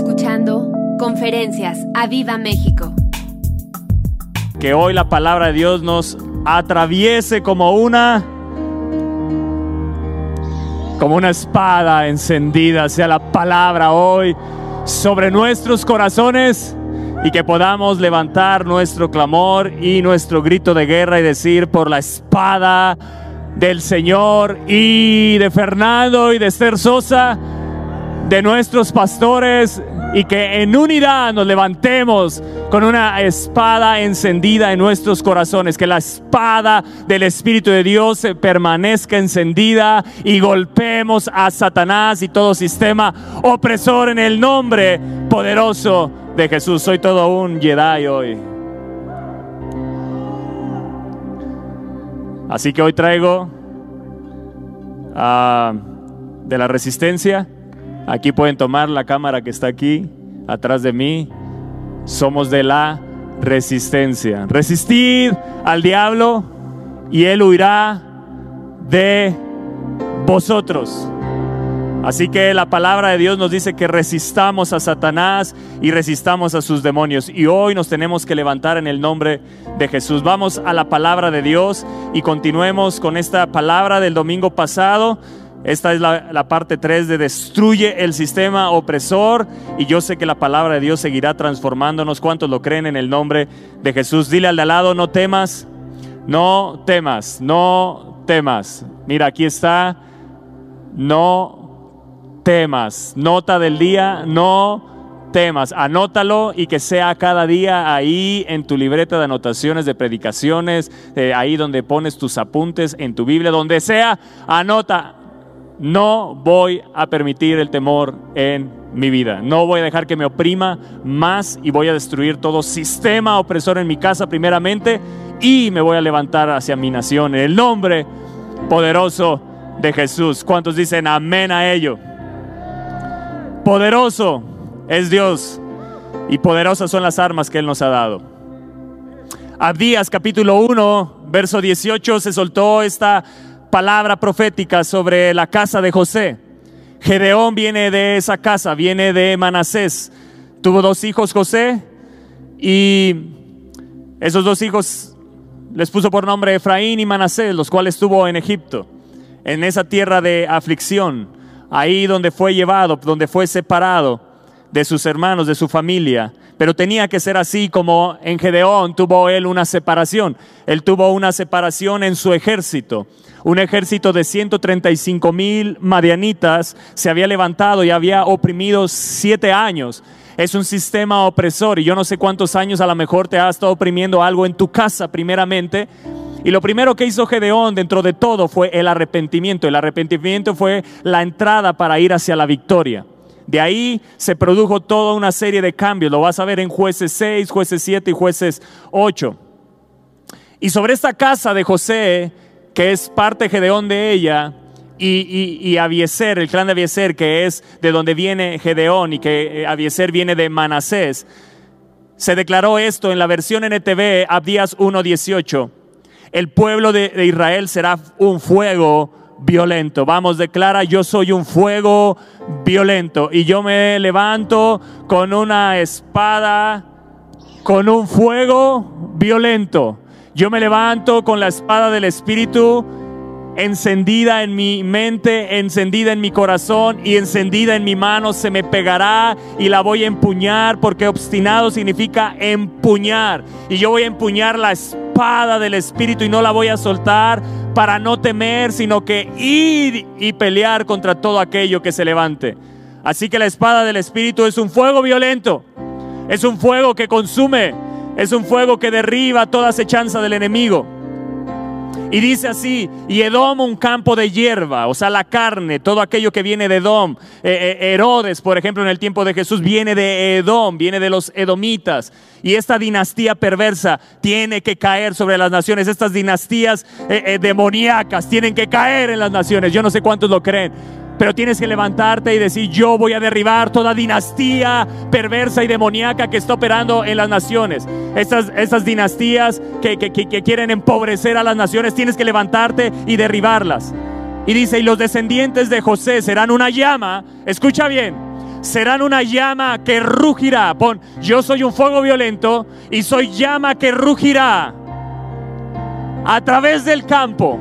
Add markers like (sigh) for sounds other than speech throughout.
escuchando Conferencias a Viva México. Que hoy la palabra de Dios nos atraviese como una como una espada encendida sea la palabra hoy sobre nuestros corazones y que podamos levantar nuestro clamor y nuestro grito de guerra y decir por la espada del Señor y de Fernando y de Esther Sosa, de nuestros pastores, y que en unidad nos levantemos con una espada encendida en nuestros corazones, que la espada del Espíritu de Dios permanezca encendida y golpemos a Satanás y todo sistema opresor en el nombre poderoso de Jesús. Soy todo un Jedi hoy. Así que hoy traigo ah, de la resistencia. Aquí pueden tomar la cámara que está aquí, atrás de mí. Somos de la resistencia. Resistid al diablo y él huirá de vosotros. Así que la palabra de Dios nos dice que resistamos a Satanás y resistamos a sus demonios. Y hoy nos tenemos que levantar en el nombre de Jesús. Vamos a la palabra de Dios y continuemos con esta palabra del domingo pasado. Esta es la, parte 3 de destruye el sistema opresor y yo sé que la palabra de Dios seguirá transformándonos. ¿Cuántos lo creen en el nombre de Jesús? Dile al de al lado, no temas, no temas, no temas. Mira, aquí está, no temas. Nota del día, no temas. Anótalo y que sea cada día ahí en tu libreta de anotaciones de predicaciones, eh, ahí donde pones tus apuntes en tu Biblia, donde sea, anota. No voy a permitir el temor en mi vida. No voy a dejar que me oprima más y voy a destruir todo sistema opresor en mi casa primeramente y me voy a levantar hacia mi nación en el nombre poderoso de Jesús. ¿Cuántos dicen amén a ello? Poderoso es Dios y poderosas son las armas que Él nos ha dado. Abdías capítulo 1, verso 18 se soltó esta palabra profética sobre la casa de José. Gedeón viene de esa casa, viene de Manasés. Tuvo dos hijos José y esos dos hijos les puso por nombre Efraín y Manasés, los cuales tuvo en Egipto, en esa tierra de aflicción ahí donde fue llevado, donde fue separado de sus hermanos, de su familia. Pero tenía que ser así como en Gedeón tuvo él una separación. Él tuvo una separación en su ejército. Un ejército de 135 mil madianitas se había levantado y había oprimido siete años. Es un sistema opresor y yo no sé cuántos años a lo mejor te ha estado oprimiendo algo en tu casa primeramente y lo primero que hizo Gedeón dentro de todo fue el arrepentimiento. El arrepentimiento fue la entrada para ir hacia la victoria. De ahí se produjo toda una serie de cambios. Lo vas a ver en jueces 6, jueces 7 y jueces 8. Y sobre esta casa de José, que es parte Gedeón de ella, y, y, Abieser, el clan de Abieser, que es de donde viene Gedeón y que eh, Abieser viene de Manasés, se declaró esto en la versión NTV, Abdías 1.18 el pueblo de, Israel será un fuego violento. Vamos, declara, yo soy un fuego violento y yo me levanto con una espada, con un fuego violento. Yo me levanto con la espada del Espíritu encendida en mi mente, encendida en mi corazón y encendida en mi mano, se me pegará y la voy a empuñar, porque obstinado significa empuñar. Y yo voy a empuñar la espada del Espíritu y no la voy a soltar para no temer, sino que ir y pelear contra todo aquello que se levante. Así que la espada del Espíritu es un fuego violento, es un fuego que consume, es un fuego que derriba toda acechanza del enemigo. Y dice así, y Edom un campo de hierba, o sea, la carne, todo aquello que viene de Edom. Eh, eh, Herodes, por ejemplo, en el tiempo de Jesús, viene de Edom, viene de los edomitas. Y esta dinastía perversa tiene que caer sobre las naciones. Estas dinastías eh, demoníacas tienen que caer en las naciones. Yo no sé cuántos lo creen pero tienes que levantarte y decir, yo voy a derribar toda dinastía perversa y demoníaca que está operando en las naciones. Estas, estas dinastías que, que, que quieren empobrecer a las naciones, tienes que levantarte y derribarlas. Y dice, y los descendientes de José serán una llama, escucha bien, serán una llama que rugirá. Pon, yo soy un fuego violento y soy llama que rugirá a través del campo.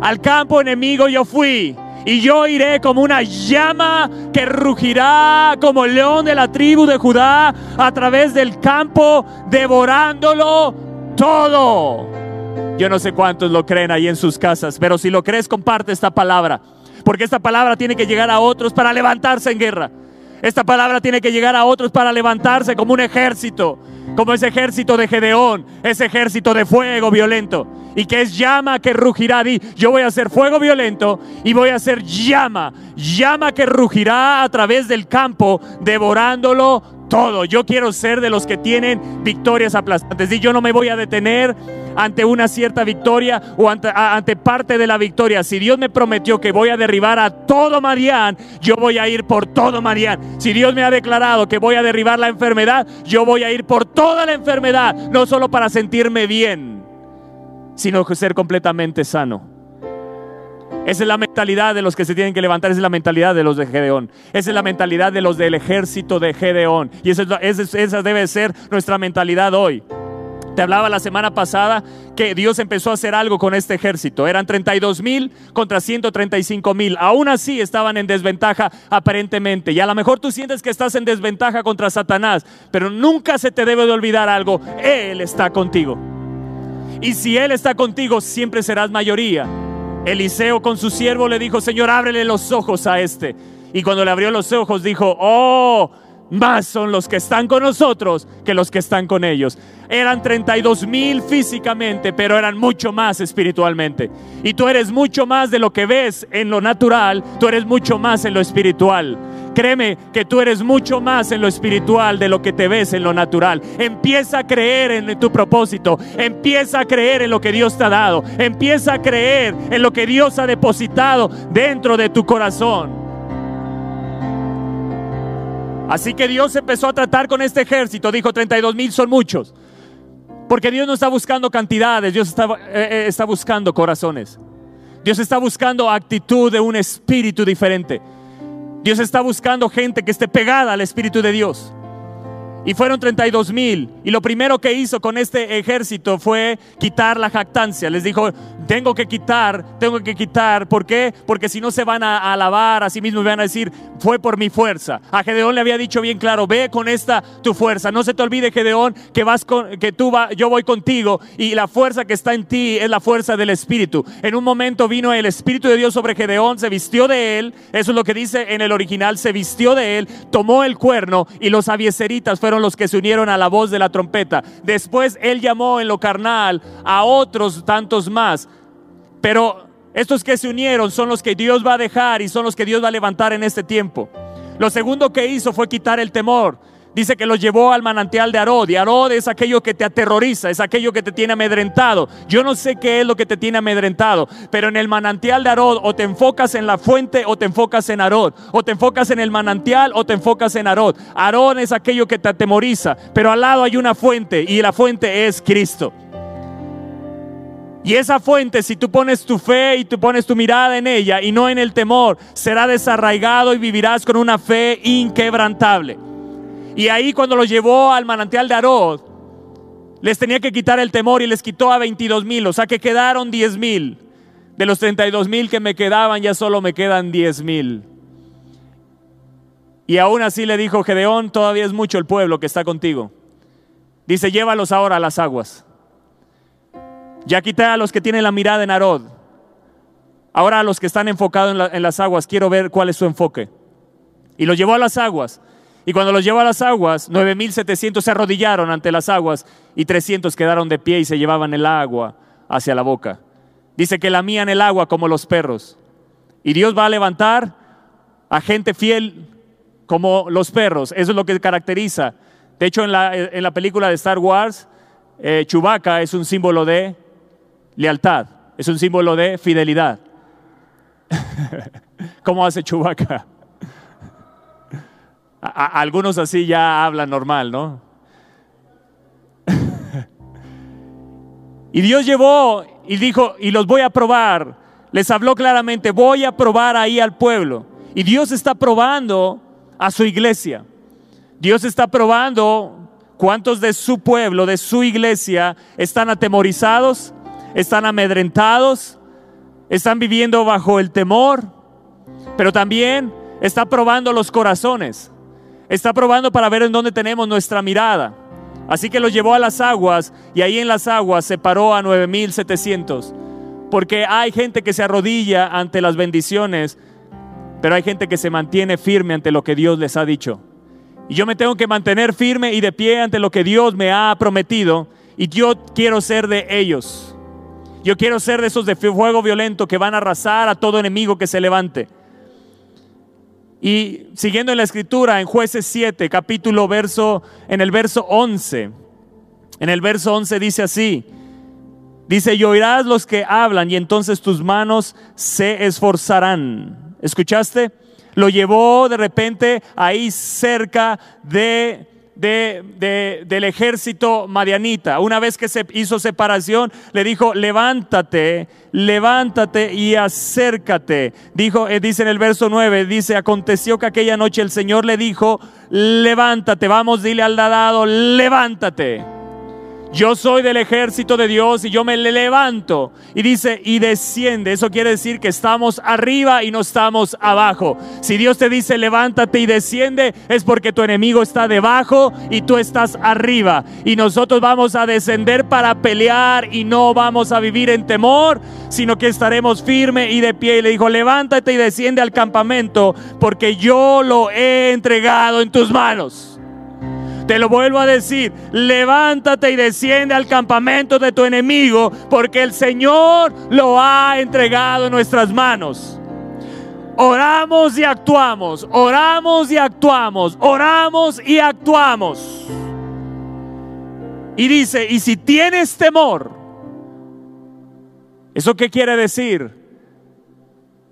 Al campo enemigo yo fui y yo iré como una llama que rugirá como león de la tribu de Judá a través del campo, devorándolo todo. Yo no sé cuántos lo creen ahí en sus casas, pero si lo crees, comparte esta palabra. Porque esta palabra tiene que llegar a otros para levantarse en guerra. Esta palabra tiene que llegar a otros para levantarse como un ejército, como ese ejército de Gedeón, ese ejército de fuego violento. Y que es llama que rugirá. Di, yo voy a hacer fuego violento y voy a hacer llama, llama que rugirá a través del campo, devorándolo todo. Yo quiero ser de los que tienen victorias aplastantes. Y yo no me voy a detener ante una cierta victoria o ante, parte de la victoria. Si Dios me prometió que voy a derribar a todo Marián, yo voy a ir por todo Marián. Si Dios me ha declarado que voy a derribar la enfermedad, yo voy a ir por toda la enfermedad, no solo para sentirme bien, sino ser completamente sano. Esa es la mentalidad de los que se tienen que levantar, esa es la mentalidad de los de Gedeón, esa es la mentalidad de los del ejército de Gedeón. Y esa, debe ser nuestra mentalidad hoy. Te hablaba la semana pasada que Dios empezó a hacer algo con este ejército. Eran 32 mil contra 135 mil. Aún así estaban en desventaja aparentemente. Y a lo mejor tú sientes que estás en desventaja contra Satanás. Pero nunca se te debe de olvidar algo. Él está contigo. Y si Él está contigo, siempre serás mayoría. Eliseo con su siervo le dijo, Señor, ábrele los ojos a este. Y cuando le abrió los ojos dijo, oh, más son los que están con nosotros que los que están con ellos. Eran 32 mil físicamente, pero eran mucho más espiritualmente. Y tú eres mucho más de lo que ves en lo natural, tú eres mucho más en lo espiritual. Créeme que tú eres mucho más en lo espiritual de lo que te ves en lo natural. Empieza a creer en tu propósito. Empieza a creer en lo que Dios te ha dado. Empieza a creer en lo que Dios ha depositado dentro de tu corazón. Así que Dios empezó a tratar con este ejército. Dijo, 32 mil son muchos. Porque Dios no está buscando cantidades, Dios está, eh, eh, está buscando corazones. Dios está buscando actitud de un espíritu diferente. Dios está buscando gente que esté pegada al Espíritu de Dios. Y fueron 32 mil. Y lo primero que hizo con este ejército fue quitar la jactancia. Les dijo, tengo que quitar, tengo que quitar. ¿Por qué? Porque si no se van a alabar a sí mismos y van a decir, fue por mi fuerza. A Gedeón le había dicho bien claro, ve con esta tu fuerza. No se te olvide, Gedeón, que vas con, que tú va, yo voy contigo y la fuerza que está en ti es la fuerza del Espíritu. En un momento vino el Espíritu de Dios sobre Gedeón, se vistió de él. Eso es lo que dice en el original, se vistió de él, tomó el cuerno y los avieseritas fueron los que se unieron a la voz de la trompeta. Después él llamó en lo carnal a otros tantos más. Pero estos que se unieron son los que Dios va a dejar y son los que Dios va a levantar en este tiempo. Lo segundo que hizo fue quitar el temor. Dice que los llevó al manantial de Arod. Y Arod es aquello que te aterroriza, es aquello que te tiene amedrentado. Yo no sé qué es lo que te tiene amedrentado, pero en el manantial de Arod o te enfocas en la fuente o te enfocas en Arod. O te enfocas en el manantial o te enfocas en Arod. Arod es aquello que te atemoriza, pero al lado hay una fuente y la fuente es Cristo. Y esa fuente, si tú pones tu fe y tú pones tu mirada en ella y no en el temor, será desarraigado y vivirás con una fe inquebrantable. Y ahí cuando los llevó al manantial de Arod, les tenía que quitar el temor y les quitó a 22 mil, o sea que quedaron 10 mil. De los 32 mil que me quedaban, ya solo me quedan 10 mil. Y aún así le dijo Gedeón, todavía es mucho el pueblo que está contigo. Dice, llévalos ahora a las aguas. Ya quité a los que tienen la mirada en Arod. Ahora a los que están enfocados en, en las aguas, quiero ver cuál es su enfoque. Y los llevó a las aguas. Y cuando los llevó a las aguas, 9700 se arrodillaron ante las aguas y 300 quedaron de pie y se llevaban el agua hacia la boca. Dice que lamían el agua como los perros. Y Dios va a levantar a gente fiel como los perros. Eso es lo que caracteriza. De hecho, en la, en la película de Star Wars, eh, Chewbacca es un símbolo de lealtad, es un símbolo de fidelidad. (laughs) ¿Cómo hace Chewbacca? Algunos así ya hablan normal, ¿no? (laughs) y Dios llevó y dijo, y los voy a probar. Les habló claramente, voy a probar ahí al pueblo. Y Dios está probando a su iglesia. Dios está probando cuántos de su pueblo, de su iglesia, están atemorizados, están amedrentados, están viviendo bajo el temor, pero también está probando los corazones. Está probando para ver en dónde tenemos nuestra mirada. Así que los llevó a las aguas y ahí en las aguas separó a 9700. Porque hay gente que se arrodilla ante las bendiciones, pero hay gente que se mantiene firme ante lo que Dios les ha dicho. Y yo me tengo que mantener firme y de pie ante lo que Dios me ha prometido. Y yo quiero ser de ellos. Yo quiero ser de esos de fuego violento que van a arrasar a todo enemigo que se levante. Y siguiendo en la escritura, en jueces 7, capítulo verso, en el verso 11, en el verso 11 dice así, dice, y oirás los que hablan y entonces tus manos se esforzarán. ¿Escuchaste? Lo llevó de repente ahí cerca de del ejército madianita. Una vez que se hizo separación, le dijo, levántate, levántate y acércate. Dijo, eh, dice en el verso 9, dice, aconteció que aquella noche el Señor le dijo, levántate, vamos, dile al dado, levántate. Yo soy del ejército de Dios y yo me levanto. Y dice, y desciende. Eso quiere decir que estamos arriba y no estamos abajo. Si Dios te dice, levántate y desciende, es porque tu enemigo está debajo y tú estás arriba. Y nosotros vamos a descender para pelear y no vamos a vivir en temor, sino que estaremos firme y de pie. Y le dijo, levántate y desciende al campamento, porque yo lo he entregado en tus manos. Te lo vuelvo a decir, levántate y desciende al campamento de tu enemigo, porque el Señor lo ha entregado en nuestras manos. Oramos y actuamos, oramos y actuamos, oramos y actuamos. Y dice, y si tienes temor, ¿eso qué quiere decir?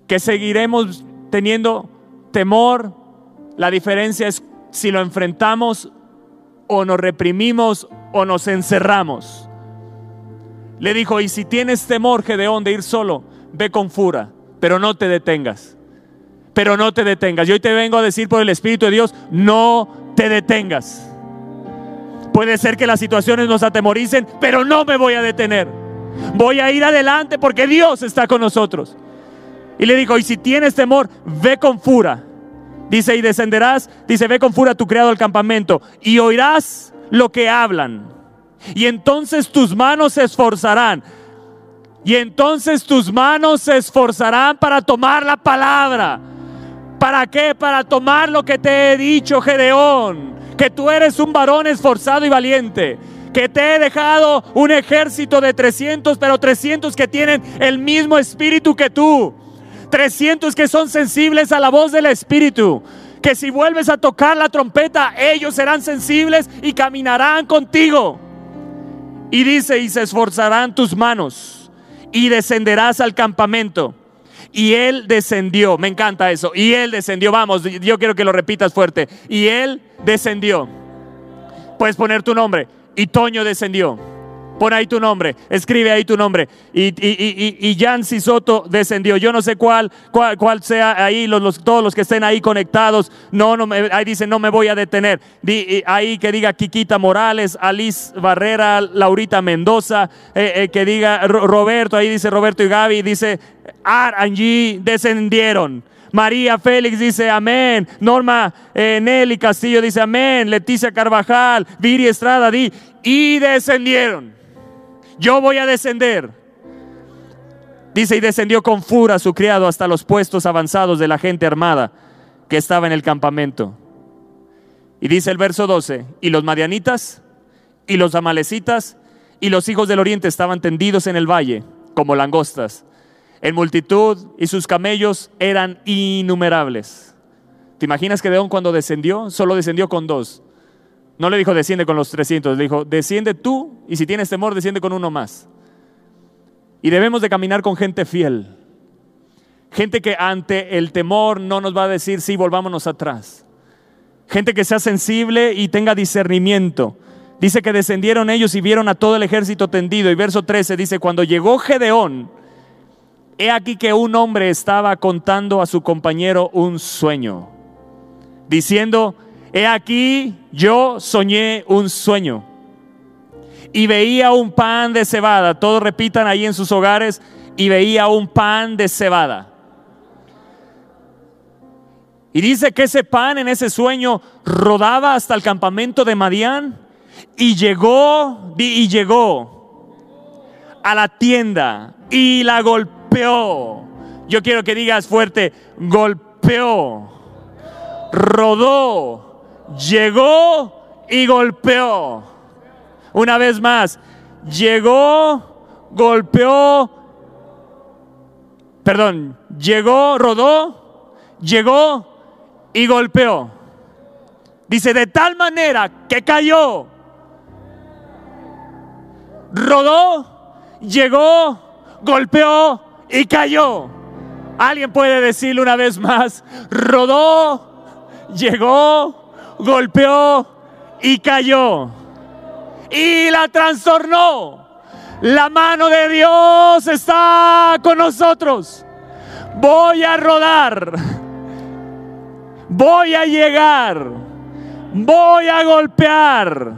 Que seguiremos teniendo temor. La diferencia es si lo enfrentamos o nos reprimimos o nos encerramos. Le dijo, y si tienes temor, Gedeón, de ir solo, ve con fura, pero no te detengas. Pero no te detengas. Y hoy te vengo a decir por el Espíritu de Dios, no te detengas. Puede ser que las situaciones nos atemoricen, pero no me voy a detener. Voy a ir adelante porque Dios está con nosotros. Y le dijo, y si tienes temor, ve con fura, Dice, y descenderás, dice, ve con furia tu criado al campamento y oirás lo que hablan. Y entonces tus manos se esforzarán. Y entonces tus manos se esforzarán para tomar la palabra. ¿Para qué? Para tomar lo que te he dicho, Gedeón. Que tú eres un varón esforzado y valiente. Que te he dejado un ejército de 300, pero 300 que tienen el mismo espíritu que tú 300 que son sensibles a la voz del Espíritu. Que si vuelves a tocar la trompeta, ellos serán sensibles y caminarán contigo. Y dice, y se esforzarán tus manos y descenderás al campamento. Y él descendió, me encanta eso. Y él descendió, vamos, yo quiero que lo repitas fuerte. Y él descendió. Puedes poner tu nombre. Y Toño descendió. Pon ahí tu nombre, escribe ahí tu nombre. Y, y, y, y Soto descendió. Yo no sé cuál, cuál, sea ahí, los, todos los que estén ahí conectados. No, no, ahí dice, no me voy a detener. ahí que diga Quiquita Morales, Alice Barrera, Laurita Mendoza, eh, eh, que diga Roberto, ahí dice Roberto y Gaby, dice Ar, Angie, descendieron. María Félix dice amén. Norma eh, Nelly Castillo dice amén. Leticia Carvajal, Viri Estrada, di, y descendieron yo voy a descender. Dice, y descendió con fura su criado hasta los puestos avanzados de la gente armada que estaba en el campamento. Y dice el verso 12, y los madianitas, y los amalecitas, y los hijos del oriente estaban tendidos en el valle como langostas. En multitud y sus camellos eran innumerables. ¿Te imaginas que Deón cuando descendió, solo descendió con dos? No le dijo, desciende con los 300, le dijo, desciende tú y si tienes temor, desciende con uno más. Y debemos de caminar con gente fiel. Gente que ante el temor no nos va a decir, sí, volvámonos atrás. Gente que sea sensible y tenga discernimiento. Dice que descendieron ellos y vieron a todo el ejército tendido. Y verso 13 dice, cuando llegó Gedeón, he aquí que un hombre estaba contando a su compañero un sueño. diciendo, he aquí, yo soñé un sueño y veía un pan de cebada. Todos repitan ahí en sus hogares, y veía un pan de cebada. Y dice que ese pan en ese sueño rodaba hasta el campamento de Madián y llegó y llegó a la tienda y la golpeó. Yo quiero que digas fuerte, golpeó, rodó, llegó y golpeó. Una vez más, llegó, golpeó, perdón, llegó, rodó, llegó y golpeó. Dice, de tal manera que cayó, rodó, llegó, golpeó y cayó. Alguien puede decirle una vez más, rodó, llegó, golpeó y cayó. Y la trastornó. La mano de Dios está con nosotros. Voy a rodar voy a llegar, voy a golpear,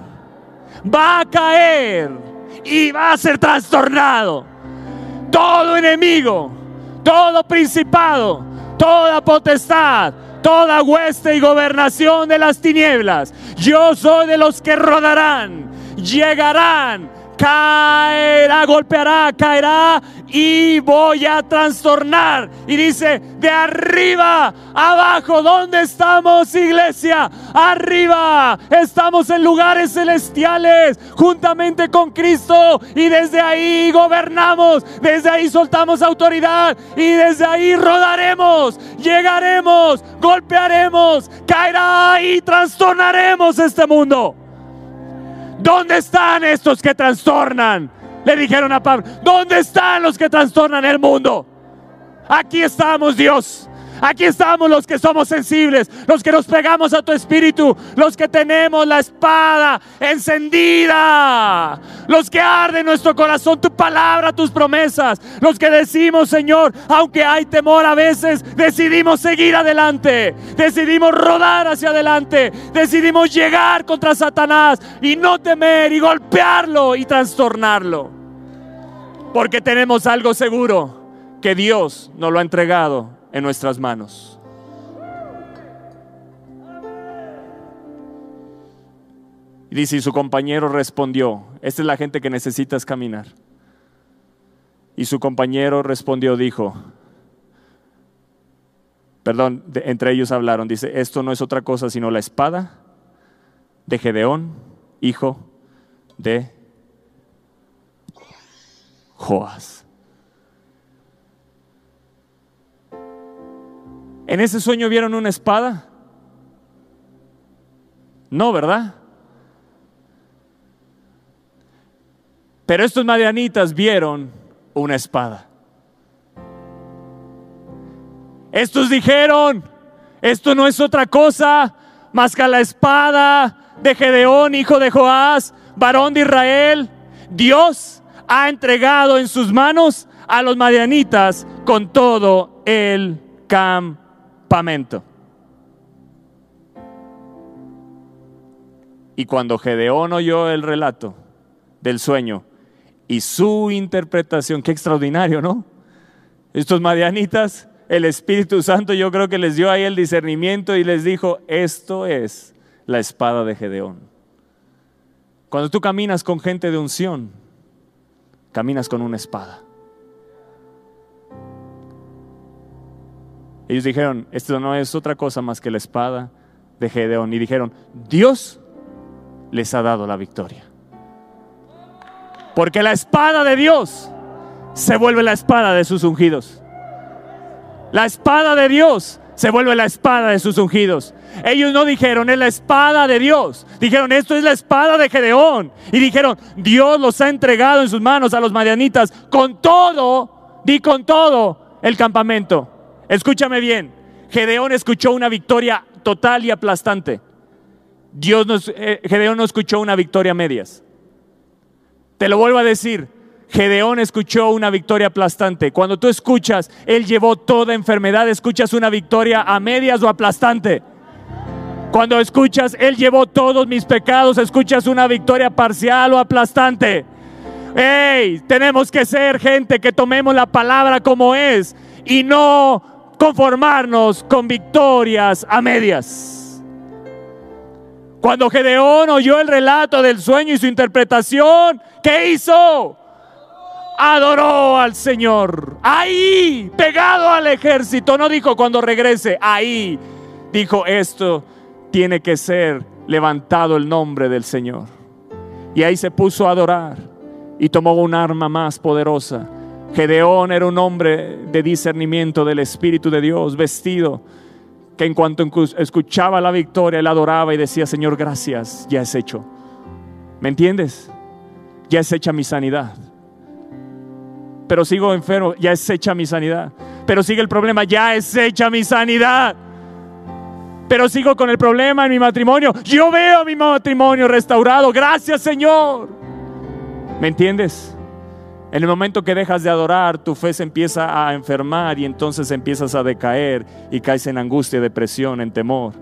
va a caer y va a ser trastornado. Todo enemigo, todo principado, toda potestad, toda hueste y gobernación de las tinieblas. Yo soy de los que rodarán, llegarán, caerá, golpeará, caerá y voy a trastornar. Y dice, de arriba, abajo, ¿dónde estamos iglesia? Arriba, estamos en lugares celestiales, juntamente con Cristo. Y desde ahí gobernamos, desde ahí soltamos autoridad y desde ahí rodaremos, llegaremos, golpearemos, caerá y trastornaremos este mundo. ¿Dónde están estos que trastornan? Le dijeron a Pablo, ¿dónde están los que trastornan el mundo? Aquí estamos, Dios. Aquí estamos los que somos sensibles, los que nos pegamos a tu espíritu, los que tenemos la espada encendida, los que arde nuestro corazón tu palabra, tus promesas, los que decimos, Señor, aunque hay temor a veces, decidimos seguir adelante, decidimos rodar hacia adelante, decidimos llegar contra Satanás y no temer y golpearlo y trastornarlo. Porque tenemos algo seguro, que Dios nos lo ha entregado en nuestras manos. Y dice, y su compañero respondió, esta es la gente que necesitas caminar. Y su compañero respondió, dijo, perdón, entre ellos hablaron, dice, esto no es otra cosa sino la espada de Gedeón, hijo de Joás. ¿En ese sueño vieron una espada? No, ¿verdad? Pero estos madianitas vieron una espada. Estos dijeron, esto no es otra cosa más que la espada de Gedeón, hijo de Joás, varón de Israel. Dios ha entregado en sus manos a los madianitas con todo el campo y cuando Gedeón oyó el relato del sueño y su interpretación, qué extraordinario, ¿no? Estos madianitas, el Espíritu Santo yo creo que les dio ahí el discernimiento y les dijo, esto es la espada de Gedeón. Cuando tú caminas con gente de unción, caminas con una espada. Ellos dijeron, esto no es otra cosa más que la espada de Gedeón. Y dijeron, Dios les ha dado la victoria. Porque la espada de Dios se vuelve la espada de sus ungidos. La espada de Dios se vuelve la espada de sus ungidos. Ellos no dijeron, es la espada de Dios. Dijeron, esto es la espada de Gedeón. Y dijeron, Dios los ha entregado en sus manos a los madianitas con todo, di con todo el campamento. Escúchame bien, Gedeón escuchó una victoria total y aplastante. Dios nos, eh, Gedeón no escuchó una victoria a medias. Te lo vuelvo a decir, Gedeón escuchó una victoria aplastante. Cuando tú escuchas, Él llevó toda enfermedad, escuchas una victoria a medias o aplastante. Cuando escuchas, Él llevó todos mis pecados, escuchas una victoria parcial o aplastante. ¡Ey! Tenemos que ser gente que tomemos la palabra como es y no conformarnos con victorias a medias. Cuando Gedeón oyó el relato del sueño y su interpretación, ¿qué hizo? Adoró al Señor. Ahí, pegado al ejército. No dijo cuando regrese, ahí. Dijo esto tiene que ser levantado el nombre del Señor. Y ahí se puso a adorar y tomó un arma más poderosa Gedeón era un hombre de discernimiento del Espíritu de Dios, vestido, que en cuanto escuchaba la victoria, él adoraba y decía, Señor, gracias, ya es hecho. ¿Me entiendes? Ya es hecha mi sanidad. Pero sigo enfermo, ya es hecha mi sanidad. Pero sigue el problema, ya es hecha mi sanidad. Pero sigo con el problema en mi matrimonio. Yo veo mi matrimonio restaurado. Gracias, Señor. ¿Me entiendes? En el momento que dejas de adorar, tu fe se empieza a enfermar y entonces empiezas a decaer y caes en angustia, depresión, en temor.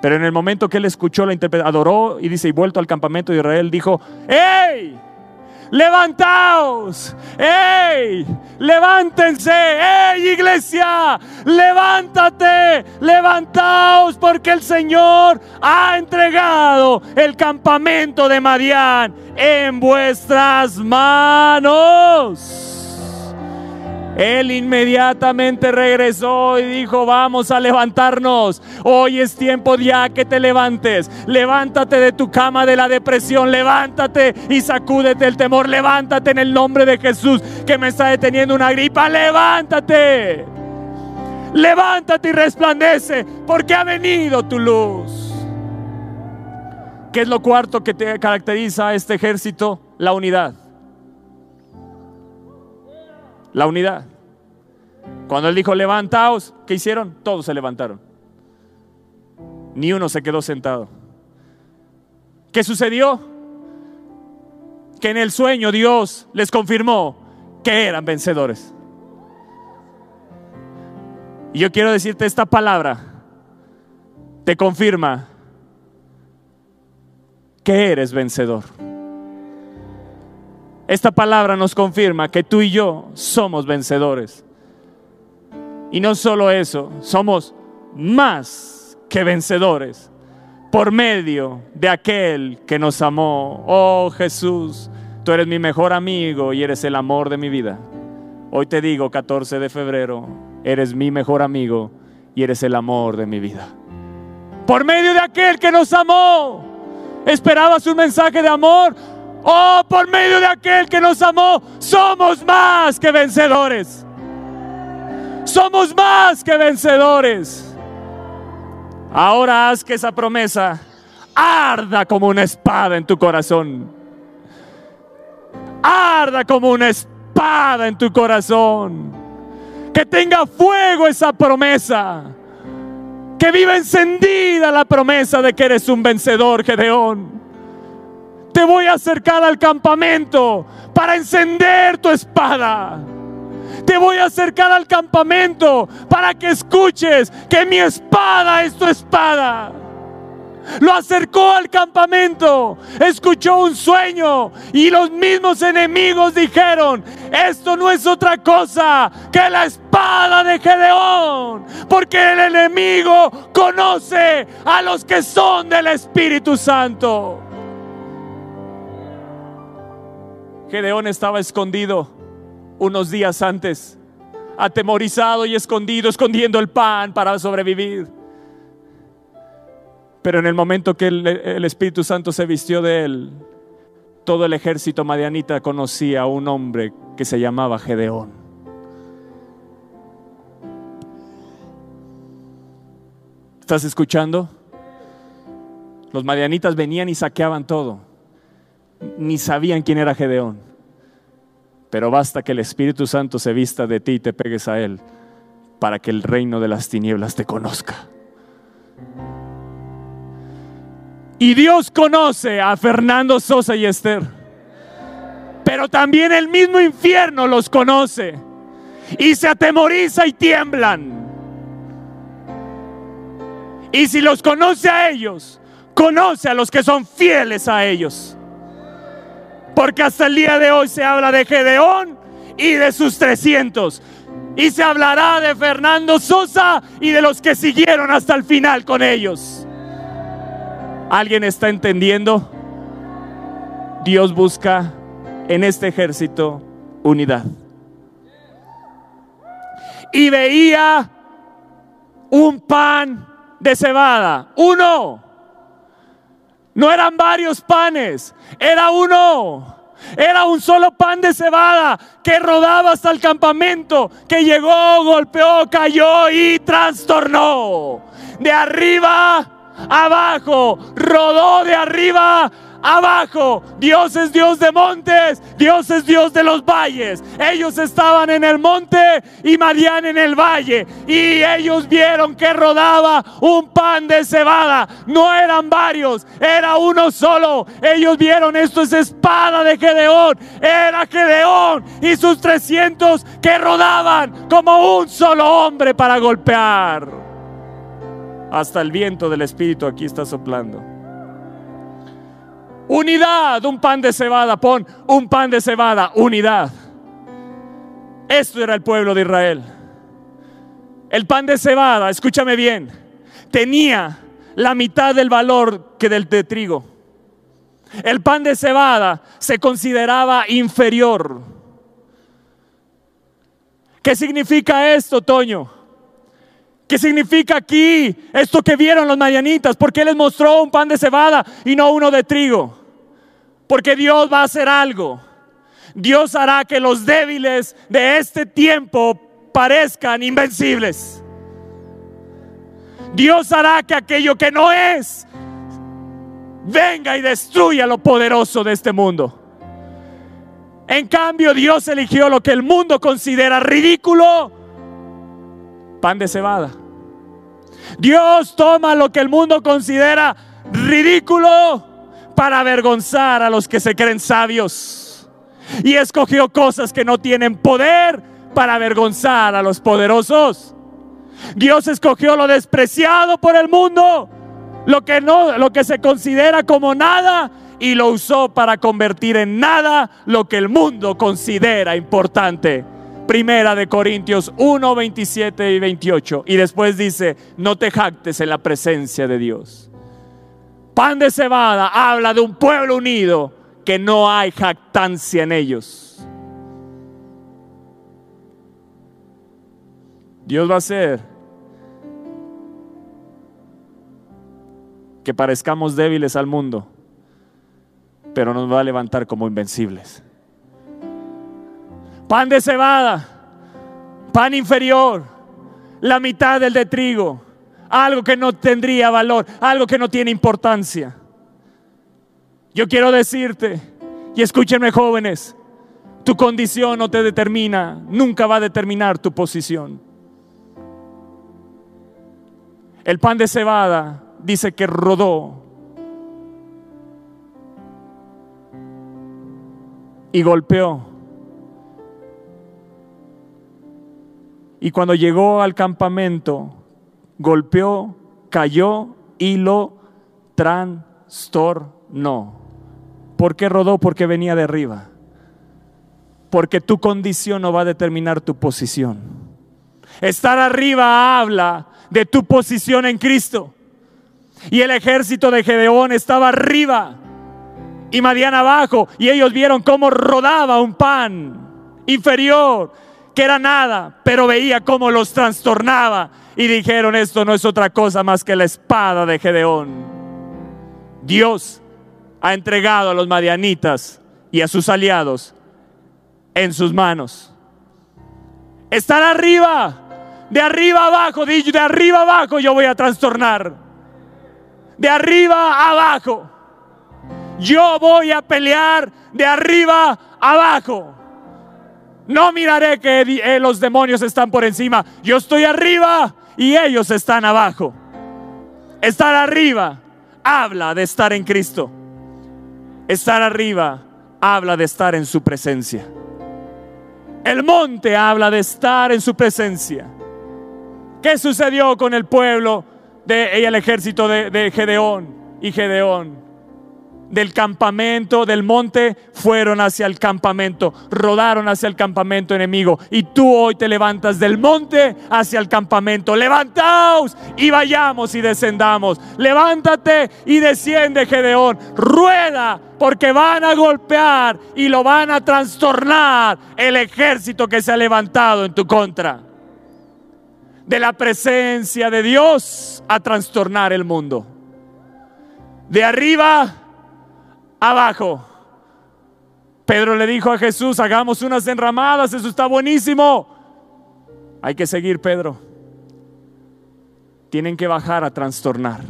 Pero en el momento que él escuchó la interpretación, adoró y dice, y vuelto al campamento de Israel, dijo, ¡Ey! Levantaos, ¡Ey! Levántense, ¡Ey, iglesia! Levántate, levantaos, porque el Señor ha entregado el campamento de Madián en vuestras manos. Él inmediatamente regresó y dijo, vamos a levantarnos. Hoy es tiempo ya que te levantes. Levántate de tu cama de la depresión. Levántate y sacúdete el temor. Levántate en el nombre de Jesús que me está deteniendo una gripa. Levántate. Levántate y resplandece porque ha venido tu luz. ¿Qué es lo cuarto que te caracteriza a este ejército? La unidad. La unidad. Cuando él dijo levantaos, ¿qué hicieron? Todos se levantaron. Ni uno se quedó sentado. ¿Qué sucedió? Que en el sueño Dios les confirmó que eran vencedores. Y yo quiero decirte esta palabra, te confirma que eres vencedor. Esta palabra nos confirma que tú y yo somos vencedores. Y no solo eso, somos más que vencedores por medio de aquel que nos amó. Oh Jesús, tú eres mi mejor amigo y eres el amor de mi vida. Hoy te digo, 14 de febrero, eres mi mejor amigo y eres el amor de mi vida. Por medio de aquel que nos amó. ¿Esperabas un mensaje de amor? Oh, por medio de aquel que nos amó, somos más que vencedores. Somos más que vencedores. Ahora haz que esa promesa arda como una espada en tu corazón. Arda como una espada en tu corazón. Que tenga fuego esa promesa que viva encendida la promesa de que eres un vencedor, Gedeón. Te voy a acercar al campamento para encender tu espada. Te voy a acercar al campamento para que escuches que mi espada es tu espada. Lo acercó al campamento, escuchó un sueño y los mismos enemigos dijeron, esto no es otra cosa que la espada de Gedeón, porque el enemigo conoce a los que son del Espíritu Santo. Gedeón estaba escondido unos días antes, atemorizado y escondido, escondiendo el pan para sobrevivir. Pero en el momento que el, Espíritu Santo se vistió de él, todo el ejército madianita conocía a un hombre que se llamaba Gedeón. ¿Estás escuchando? Los madianitas venían y saqueaban todo. Ni sabían quién era Gedeón. Pero basta que el Espíritu Santo se vista de ti y te pegues a él para que el reino de las tinieblas te conozca. Y Dios conoce a Fernando Sosa y Esther. Pero también el mismo infierno los conoce. Y se atemoriza y tiemblan. Y si los conoce a ellos, conoce a los que son fieles a ellos. Porque hasta el día de hoy se habla de Gedeón y de sus 300. Y se hablará de Fernando Sosa y de los que siguieron hasta el final con ellos. ¿Alguien está entendiendo? Dios busca en este ejército unidad. Y veía un pan de cebada, uno. No eran varios panes, era uno. Era un solo pan de cebada que rodaba hasta el campamento, que llegó, golpeó, cayó y trastornó. De arriba abajo, rodó de arriba abajo. Dios es Dios de montes, Dios es Dios de los valles. Ellos estaban en el monte y Marián en el valle. Y ellos vieron que rodaba un pan de cebada. No eran varios, era uno solo. Ellos vieron esto es espada de Gedeón. Era Gedeón y sus 300 que rodaban como un solo hombre para golpear. Hasta el viento del Espíritu aquí está soplando. Unidad, un pan de cebada, pon un pan de cebada, unidad. Esto era el pueblo de Israel. El pan de cebada, escúchame bien, tenía la mitad del valor que del de trigo. El pan de cebada se consideraba inferior. ¿Qué significa esto, Toño? ¿Qué significa aquí esto que vieron los mayanitas? ¿Por qué les mostró un pan de cebada y no uno de trigo? Porque Dios va a hacer algo. Dios hará que los débiles de este tiempo parezcan invencibles. Dios hará que aquello que no es venga y destruya lo poderoso de este mundo. En cambio, Dios eligió lo que el mundo considera ridículo, pan de cebada. Dios toma lo que el mundo considera ridículo para avergonzar a los que se creen sabios. Y escogió cosas que no tienen poder para avergonzar a los poderosos. Dios escogió lo despreciado por el mundo, lo que no lo que se considera como nada y lo usó para convertir en nada lo que el mundo considera importante. Primera de Corintios 1, 27 y 28. Y después dice, no te jactes en la presencia de Dios. Pan de cebada habla de un pueblo unido que no hay jactancia en ellos. Dios va a hacer que parezcamos débiles al mundo, pero nos va a levantar como invencibles pan de cebada, pan inferior, la mitad del de trigo, algo que no tendría valor, algo que no tiene importancia. Yo quiero decirte, y escúchenme jóvenes, tu condición no te determina, nunca va a determinar tu posición. El pan de cebada dice que rodó y golpeó Y cuando llegó al campamento, golpeó, cayó y lo trastornó. ¿Por qué rodó? Porque venía de arriba. Porque tu condición no va a determinar tu posición. Estar arriba habla de tu posición en Cristo. Y el ejército de Gedeón estaba arriba y Madian abajo. Y ellos vieron cómo rodaba un pan inferior que era nada, pero veía cómo los trastornaba y dijeron, esto no es otra cosa más que la espada de Gedeón. Dios ha entregado a los madianitas y a sus aliados en sus manos. Están arriba, de arriba abajo, de arriba abajo yo voy a trastornar. De arriba abajo. Yo voy a pelear de arriba abajo. No miraré que eh, los demonios están por encima. Yo estoy arriba y ellos están abajo. Estar arriba habla de estar en Cristo. Estar arriba habla de estar en su presencia. El monte habla de estar en su presencia. ¿Qué sucedió con el pueblo de ella el ejército de, de Gedeón y Gedeón del campamento, del monte, fueron hacia el campamento, rodaron hacia el campamento enemigo. Y tú hoy te levantas del monte hacia el campamento. Levantaos y vayamos y descendamos. Levántate y desciende, Gedeón. Rueda porque van a golpear y lo van a trastornar el ejército que se ha levantado en tu contra. De la presencia de Dios a trastornar el mundo. De arriba abajo. Pedro le dijo a Jesús, hagamos unas enramadas, eso está buenísimo. Hay que seguir, Pedro. Tienen que bajar a trastornar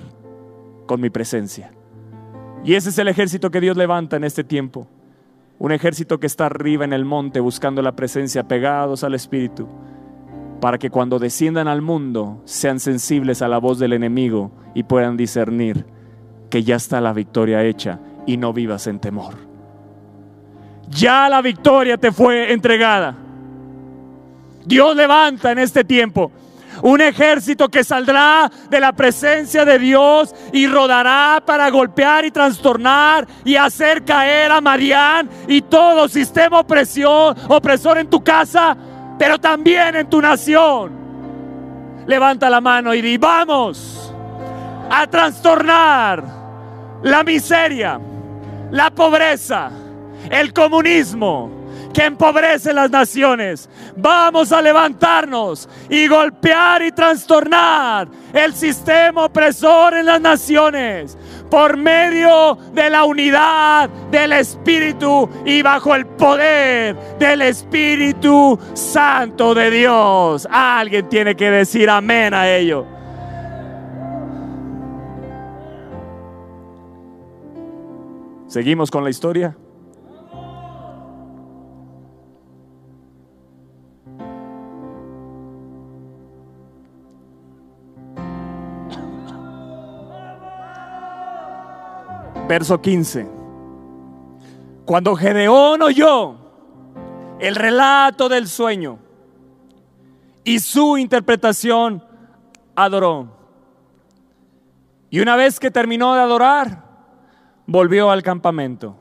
con mi presencia. Y ese es el ejército que Dios levanta en este tiempo. Un ejército que está arriba en el monte buscando la presencia, pegados al Espíritu, para que cuando desciendan al mundo sean sensibles a la voz del enemigo y puedan discernir que ya está la victoria hecha y no vivas en temor. Ya la victoria te fue entregada. Dios levanta en este tiempo un ejército que saldrá de la presencia de Dios y rodará para golpear y trastornar y hacer caer a Marián y todo sistema opresión, opresor en tu casa, pero también en tu nación. Levanta la mano y di, vamos a trastornar la miseria, la pobreza, el comunismo que empobrece las naciones. Vamos a levantarnos y golpear y trastornar el sistema opresor en las naciones por medio de la unidad del Espíritu y bajo el poder del Espíritu Santo de Dios. Alguien tiene que decir amén a ello. Seguimos con la historia. Verso 15. Cuando Gedeón oyó el relato del sueño y su interpretación, adoró. Y una vez que terminó de adorar, volvió al campamento.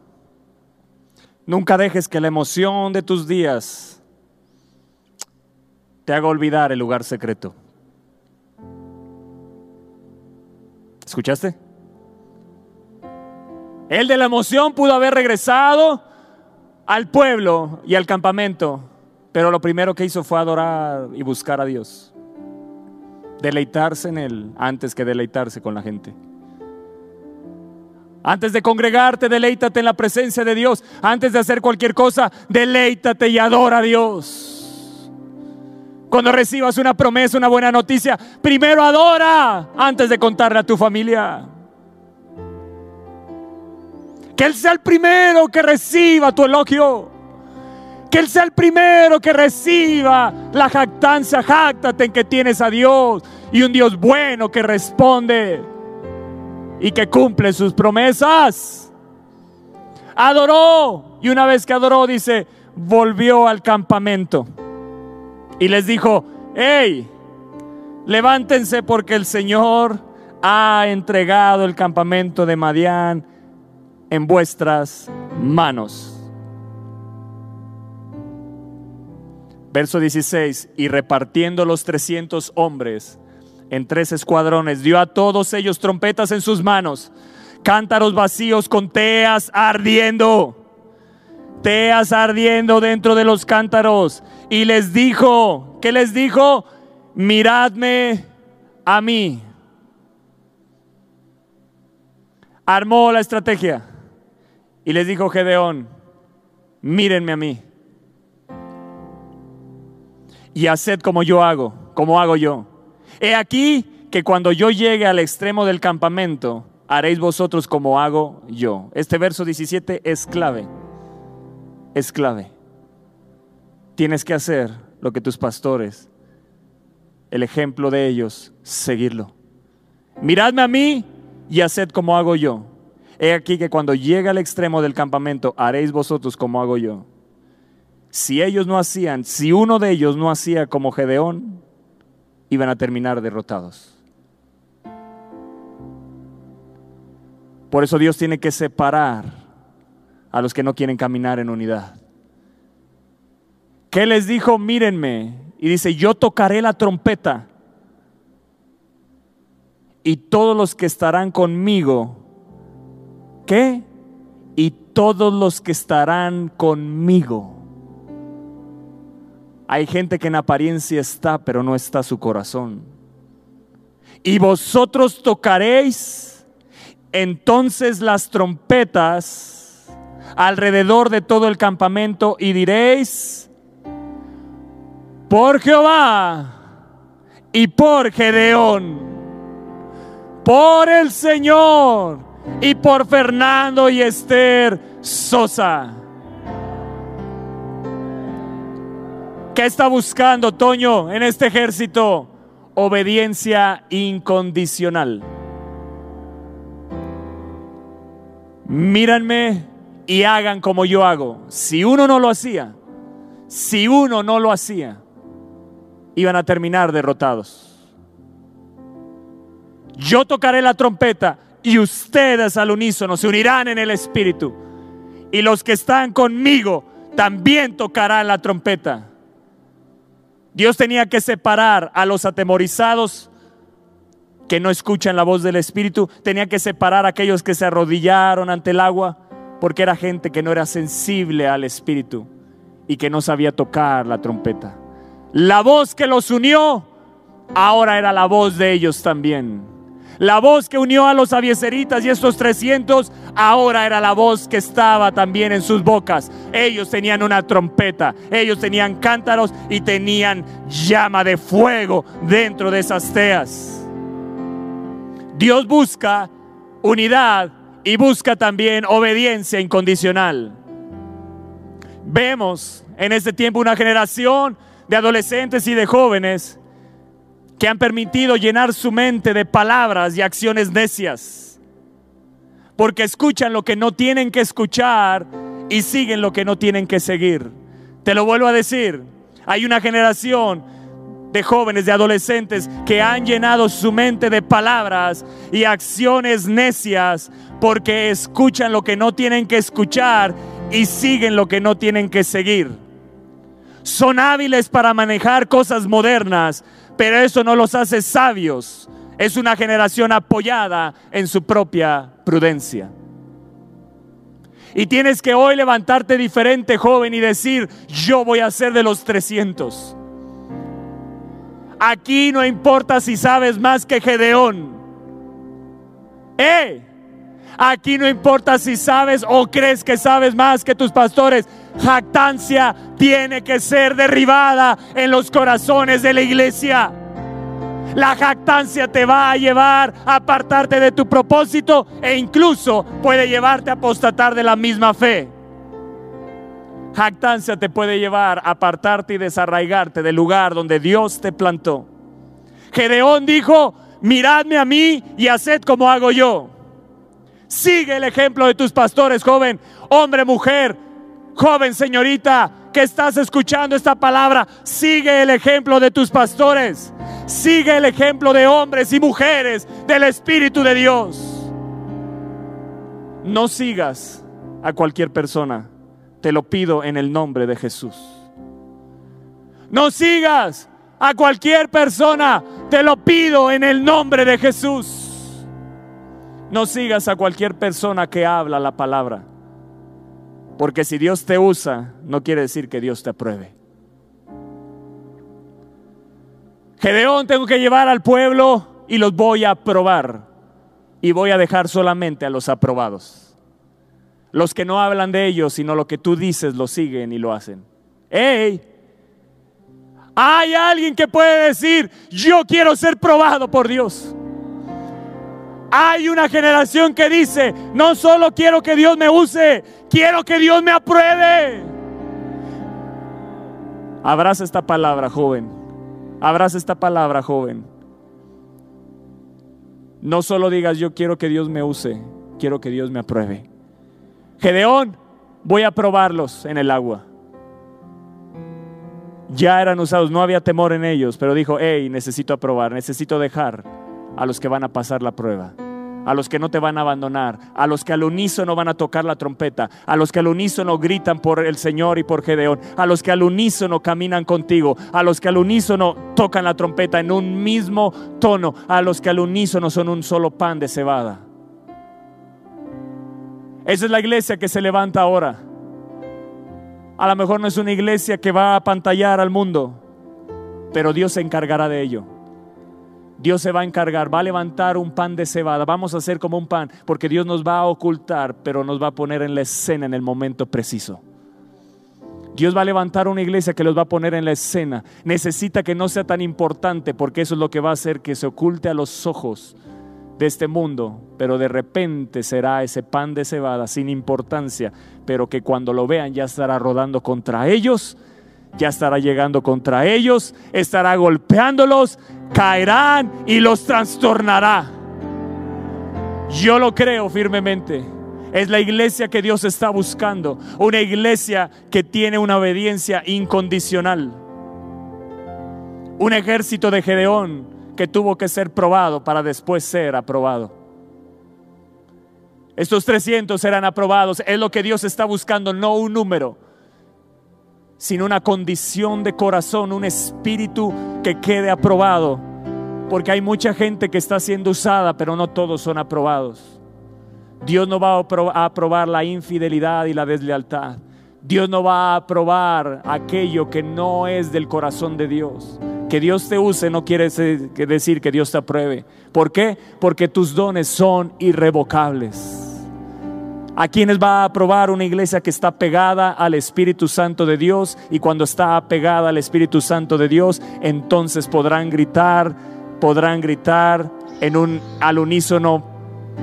Nunca dejes que la emoción de tus días te haga olvidar el lugar secreto. ¿Escuchaste? Él de la emoción pudo haber regresado al pueblo y al campamento, pero lo primero que hizo fue adorar y buscar a Dios. Deleitarse en Él antes que deleitarse con la gente. Antes de congregarte, deleítate en la presencia de Dios. Antes de hacer cualquier cosa, deleítate y adora a Dios. Cuando recibas una promesa, una buena noticia, primero adora antes de contarle a tu familia. Que Él sea el primero que reciba tu elogio. Que Él sea el primero que reciba la jactancia. Jáctate en que tienes a Dios y un Dios bueno que responde y que cumple sus promesas. Adoró y una vez que adoró, dice, volvió al campamento y les dijo, hey, levántense porque el Señor ha entregado el campamento de Madián en vuestras manos. Verso 16, y repartiendo los 300 hombres, en tres escuadrones, dio a todos ellos trompetas en sus manos, cántaros vacíos con teas ardiendo, teas ardiendo dentro de los cántaros. Y les dijo, ¿qué les dijo? Miradme a mí. Armó la estrategia y les dijo Gedeón, mírenme a mí. Y haced como yo hago, como hago yo. He aquí que cuando yo llegue al extremo del campamento, haréis vosotros como hago yo. Este verso 17 es clave. Es clave. Tienes que hacer lo que tus pastores, el ejemplo de ellos, seguirlo. Miradme a mí y haced como hago yo. He aquí que cuando llegue al extremo del campamento, haréis vosotros como hago yo. Si ellos no hacían, si uno de ellos no hacía como Gedeón, iban a terminar derrotados. Por eso Dios tiene que separar a los que no quieren caminar en unidad. ¿Qué les dijo? Mírenme. Y dice, yo tocaré la trompeta. Y todos los que estarán conmigo, ¿qué? Y todos los que estarán conmigo hay gente que en apariencia está, pero no está su corazón. Y vosotros tocaréis entonces las trompetas alrededor de todo el campamento y diréis, por Jehová y por Gedeón, por el Señor y por Fernando y Esther Sosa. ¿Qué está buscando Toño en este ejército? Obediencia incondicional. Míranme y hagan como yo hago. Si uno no lo hacía, si uno no lo hacía, iban a terminar derrotados. Yo tocaré la trompeta y ustedes al unísono se unirán en el Espíritu. Y los que están conmigo también tocarán la trompeta. Dios tenía que separar a los atemorizados que no escuchan la voz del Espíritu, tenía que separar a aquellos que se arrodillaron ante el agua, porque era gente que no era sensible al Espíritu y que no sabía tocar la trompeta. La voz que los unió, ahora era la voz de ellos también. La voz que unió a los avieseritas y estos 300, ahora era la voz que estaba también en sus bocas. Ellos tenían una trompeta, ellos tenían cántaros y tenían llama de fuego dentro de esas teas. Dios busca unidad y busca también obediencia incondicional. Vemos en este tiempo una generación de adolescentes y de jóvenes que han permitido llenar su mente de palabras y acciones necias. Porque escuchan lo que no tienen que escuchar y siguen lo que no tienen que seguir. Te lo vuelvo a decir, hay una generación de jóvenes, de adolescentes que han llenado su mente de palabras y acciones necias porque escuchan lo que no tienen que escuchar y siguen lo que no tienen que seguir. Son hábiles para manejar cosas modernas, pero eso no los hace sabios. Es una generación apoyada en su propia prudencia. Y tienes que hoy levantarte diferente, joven, y decir, yo voy a ser de los 300. Aquí no importa si sabes más que Gedeón. ¡Eh! Aquí no importa si sabes o crees que sabes más que tus pastores. Jactancia tiene que ser derribada en los corazones de la iglesia. La jactancia te va a llevar a apartarte de tu propósito e incluso puede llevarte a apostatar de la misma fe. Jactancia te puede llevar a apartarte y desarraigarte del lugar donde Dios te plantó. Gedeón dijo, miradme a mí y haced como hago yo. Sigue el ejemplo de tus pastores, joven, hombre, mujer, joven, señorita, que estás escuchando esta palabra. Sigue el ejemplo de tus pastores. Sigue el ejemplo de hombres y mujeres del Espíritu de Dios. No sigas a cualquier persona. Te lo pido en el nombre de Jesús. No sigas a cualquier persona. Te lo pido en el nombre de Jesús. No sigas a cualquier persona que habla la palabra. Porque si Dios te usa, no quiere decir que Dios te apruebe. Gedeón tengo que llevar al pueblo y los voy a aprobar. Y voy a dejar solamente a los aprobados. Los que no hablan de ellos, sino lo que tú dices, lo siguen y lo hacen. ¡Ey! Hay alguien que puede decir, yo quiero ser probado por Dios. Hay una generación que dice, no solo quiero que Dios me use, quiero que Dios me apruebe. Abraza esta palabra, joven. Abraza esta palabra, joven. No solo digas, yo quiero que Dios me use, quiero que Dios me apruebe. Gedeón, voy a probarlos en el agua. Ya eran usados, no había temor en ellos, pero dijo, hey, necesito aprobar, necesito dejar a los que van a pasar la prueba. a los que no te van a abandonar, a los que al unísono van a tocar la trompeta, a los que al unísono gritan por el Señor y por Gedeón, a los que al unísono caminan contigo, a los que al unísono tocan la trompeta en un mismo tono, a los que al unísono son un solo pan de cebada. Esa es la iglesia que se levanta ahora. A lo mejor no es una iglesia que va a pantallar al mundo, pero Dios se encargará de ello. Dios se va a encargar, va a levantar un pan de cebada, vamos a hacer como un pan, porque Dios nos va a ocultar, pero nos va a poner en la escena en el momento preciso. Dios va a levantar una iglesia que los va a poner en la escena. Necesita que no sea tan importante, porque eso es lo que va a hacer que se oculte a los ojos de este mundo, pero de repente será ese pan de cebada sin importancia, pero que cuando lo vean ya estará rodando contra ellos, ya estará llegando contra ellos, estará golpeándolos, caerán y los trastornará. Yo lo creo firmemente. Es la iglesia que Dios está buscando. Una iglesia que tiene una obediencia incondicional. Un ejército de Gedeón que tuvo que ser probado para después ser aprobado. Estos 300 serán aprobados. Es lo que Dios está buscando, no un número, sino una condición de corazón, un espíritu que quede aprobado porque hay mucha gente que está siendo usada, pero no todos son aprobados. Dios no va a aprobar la infidelidad y la deslealtad. Dios no va a aprobar aquello que no es del corazón de Dios. Que Dios te use no quiere decir que Dios te apruebe. ¿Por qué? Porque tus dones son irrevocables. ¿A quienes va a aprobar una iglesia que está pegada al Espíritu Santo de Dios? Y cuando está pegada al Espíritu Santo de Dios, entonces podrán gritar podrán gritar en un al unísono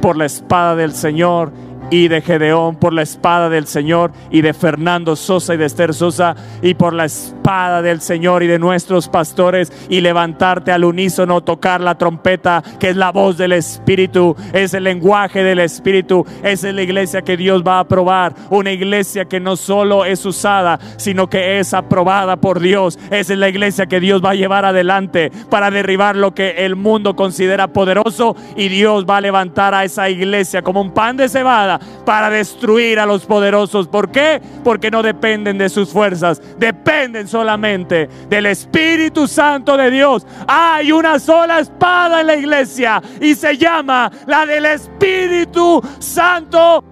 por la espada del Señor y de Gedeón por la espada del Señor y de Fernando Sosa y de Esther Sosa y por la espada del Señor y de nuestros pastores y levantarte al unísono, tocar la trompeta que es la voz del Espíritu, es el lenguaje del Espíritu, es la iglesia que Dios va a aprobar, una iglesia que no solo es usada, sino que es aprobada por Dios, es la iglesia que Dios va a llevar adelante para derribar lo que el mundo considera poderoso y Dios va a levantar a esa iglesia como un pan de cebada para destruir a los poderosos. ¿Por qué? Porque no dependen de sus fuerzas, dependen solamente del Espíritu Santo de Dios. Hay una sola espada en la iglesia y se llama la del Espíritu Santo.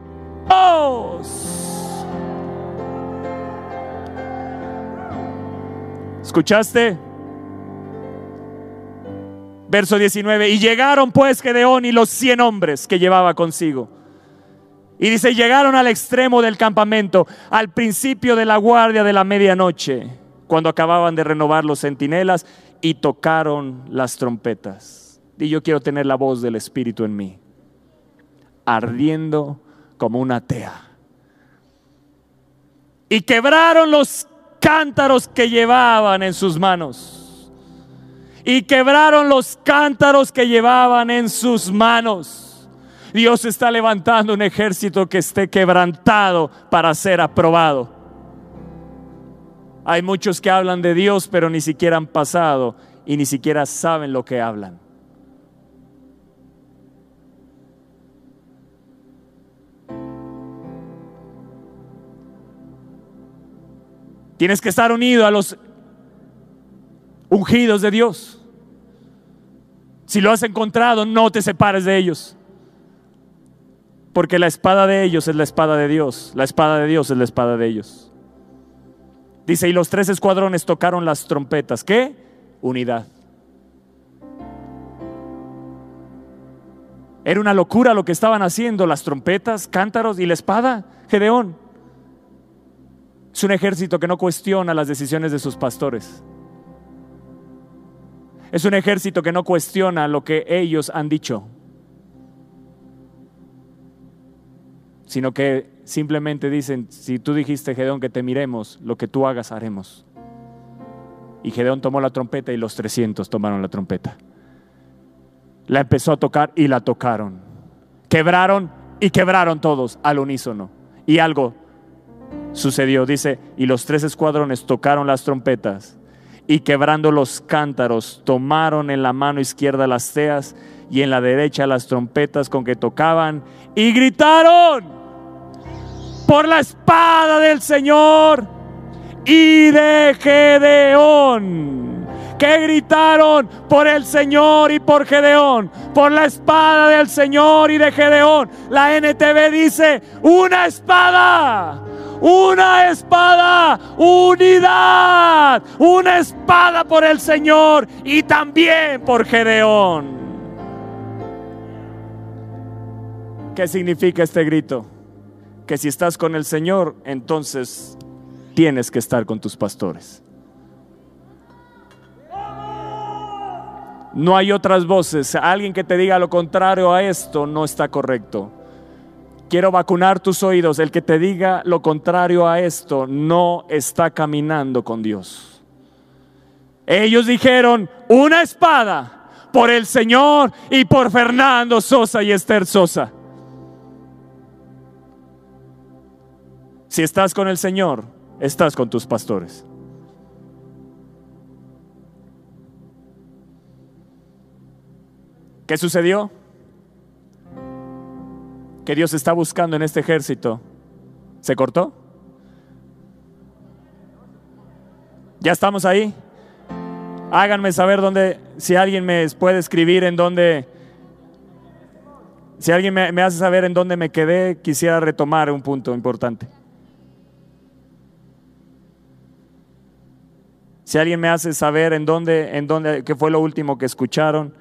¿Escuchaste? Verso 19. Y llegaron pues Gedeón y los cien hombres que llevaba consigo y dice, llegaron al extremo del campamento, al principio de la guardia de la medianoche, cuando acababan de renovar los centinelas y tocaron las trompetas. Y yo quiero tener la voz del Espíritu en mí, ardiendo como una tea. Y quebraron los cántaros que llevaban en sus manos. Y quebraron los cántaros que llevaban en sus manos Dios está levantando un ejército que esté quebrantado para ser aprobado. Hay muchos que hablan de Dios, pero ni siquiera han pasado y ni siquiera saben lo que hablan. Tienes que estar unido a los ungidos de Dios. Si lo has encontrado, no te separes de ellos. Porque la espada de ellos es la espada de Dios. La espada de Dios es la espada de ellos. Dice, y los tres escuadrones tocaron las trompetas. ¿Qué? Unidad. Era una locura lo que estaban haciendo, las trompetas, cántaros y la espada. Gedeón. Es un ejército que no cuestiona las decisiones de sus pastores. Es un ejército que no cuestiona lo que ellos han dicho. Sino que simplemente dicen, si tú dijiste, Gedeón, que te miremos, lo que tú hagas haremos. Y Gedeón tomó la trompeta y los 300 tomaron la trompeta. La empezó a tocar y la tocaron. Quebraron y quebraron todos al unísono. Y algo sucedió, dice, y los tres escuadrones tocaron las trompetas y quebrando los cántaros, tomaron en la mano izquierda las teas y en la derecha las trompetas con que tocaban y gritaron por la espada del Señor y de Gedeón. Que gritaron por el Señor y por Gedeón, por la espada del Señor y de Gedeón. La NTV dice, una espada una espada, unidad, una espada por el Señor y también por Gedeón. ¿Qué significa este grito? Que si estás con el Señor, entonces tienes que estar con tus pastores. No hay otras voces. Alguien que te diga lo contrario a esto no está correcto. Quiero vacunar tus oídos. El que te diga lo contrario a esto no está caminando con Dios. Ellos dijeron, una espada por el Señor y por Fernando Sosa y Esther Sosa. Si estás con el Señor, estás con tus pastores. ¿Qué sucedió? Que Dios está buscando en este ejército se cortó? ¿Ya estamos ahí? Háganme saber dónde, si alguien me puede escribir en dónde, si alguien me, hace saber en dónde me quedé, quisiera retomar un punto importante. Si alguien me hace saber en dónde, en dónde, qué fue lo último que escucharon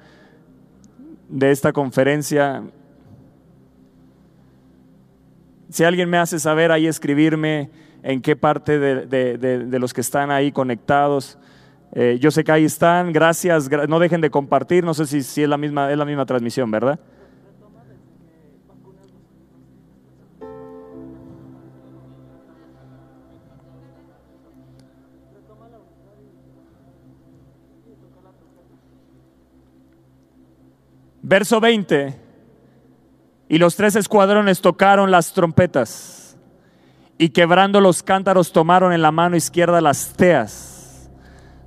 de esta conferencia, si alguien me hace saber ahí, escribirme en qué parte de, los que están ahí conectados. Eh, yo sé que ahí están, gracias, no dejen de compartir, no sé si, si es, la misma, es la misma transmisión, ¿verdad? Verso 20. Y los tres escuadrones tocaron las trompetas y quebrando los cántaros tomaron en la mano izquierda las teas.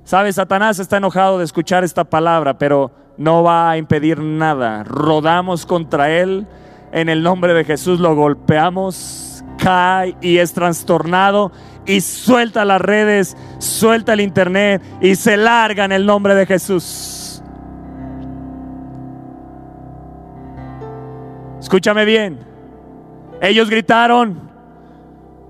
Sabes, Satanás está enojado de escuchar esta palabra, pero no va a impedir nada. Rodamos contra él, en el nombre de Jesús lo golpeamos, cae y es trastornado y suelta las redes, suelta el internet y se larga en el nombre de Jesús. Escúchame bien. Ellos gritaron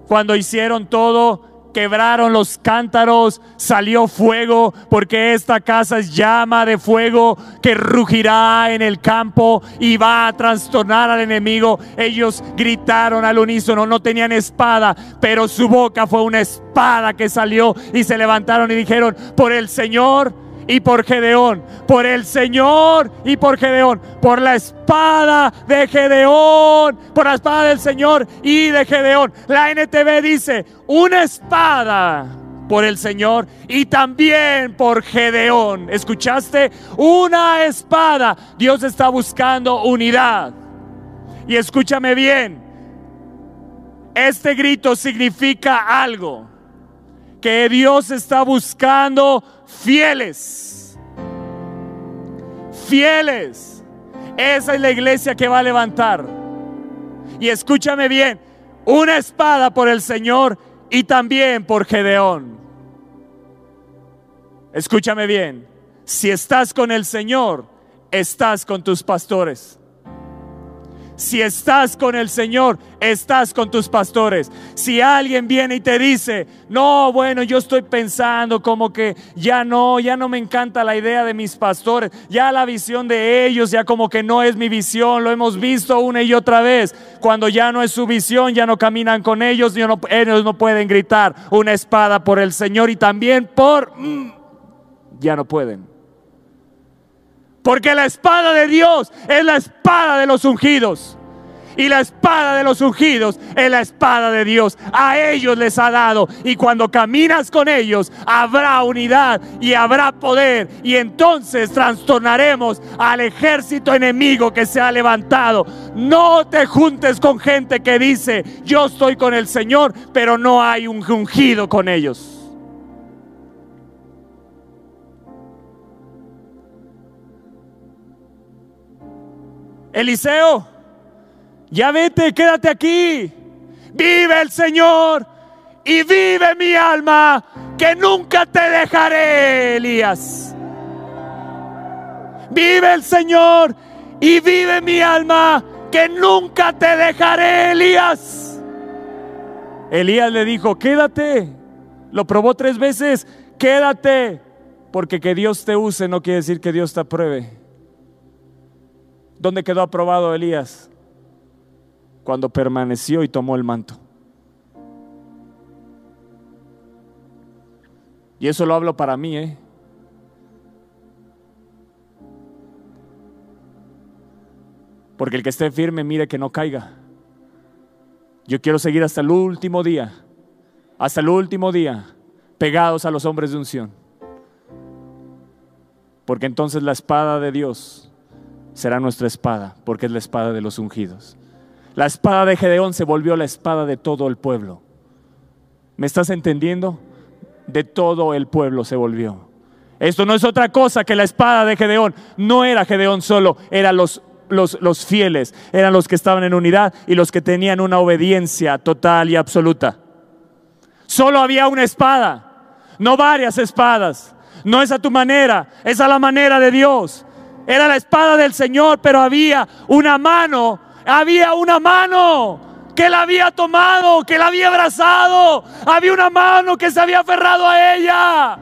cuando hicieron todo, quebraron los cántaros, salió fuego, porque esta casa es llama de fuego que rugirá en el campo y va a trastornar al enemigo. Ellos gritaron al unísono, no tenían espada, pero su boca fue una espada que salió y se levantaron y dijeron, por el Señor y por Gedeón, por el Señor y por Gedeón, por la espada de Gedeón, por la espada del Señor y de Gedeón. La NTV dice, una espada por el Señor y también por Gedeón. ¿Escuchaste? Una espada. Dios está buscando unidad. Y escúchame bien, este grito significa algo, que Dios está buscando fieles. Fieles. Esa es la iglesia que va a levantar. Y escúchame bien, una espada por el Señor y también por Gedeón. Escúchame bien, si estás con el Señor, estás con tus pastores. Si estás con el Señor, estás con tus pastores. Si alguien viene y te dice, no, bueno, yo estoy pensando como que ya no, ya no me encanta la idea de mis pastores, ya la visión de ellos, ya como que no es mi visión, lo hemos visto una y otra vez. Cuando ya no es su visión, ya no caminan con ellos, ellos no pueden gritar una espada por el Señor y también por... Mm, ya no pueden. Porque la espada de Dios es la espada de los ungidos. Y la espada de los ungidos es la espada de Dios. A ellos les ha dado. Y cuando caminas con ellos, habrá unidad y habrá poder. Y entonces trastornaremos al ejército enemigo que se ha levantado. No te juntes con gente que dice, yo estoy con el Señor, pero no hay un ungido con ellos. Eliseo, ya vete, quédate aquí. Vive el Señor y vive mi alma, que nunca te dejaré, Elías. Vive el Señor y vive mi alma, que nunca te dejaré, Elías. Elías le dijo, quédate. Lo probó tres veces, quédate. Porque que Dios te use no quiere decir que Dios te apruebe. ¿Dónde quedó aprobado Elías? Cuando permaneció y tomó el manto. Y eso lo hablo para mí, ¿eh? Porque el que esté firme, mire que no caiga. Yo quiero seguir hasta el último día, hasta el último día, pegados a los hombres de unción. Porque entonces la espada de Dios será nuestra espada, porque es la espada de los ungidos. La espada de Gedeón se volvió la espada de todo el pueblo. ¿Me estás entendiendo? De todo el pueblo se volvió. Esto no es otra cosa que la espada de Gedeón. No era Gedeón solo, eran los los, fieles, eran los que estaban en unidad y los que tenían una obediencia total y absoluta. Solo había una espada, no varias espadas. No es a tu manera, es a la manera de Dios. Era la espada del Señor, pero había una mano, había una mano que la había tomado, que la había abrazado. Había una mano que se había aferrado a ella.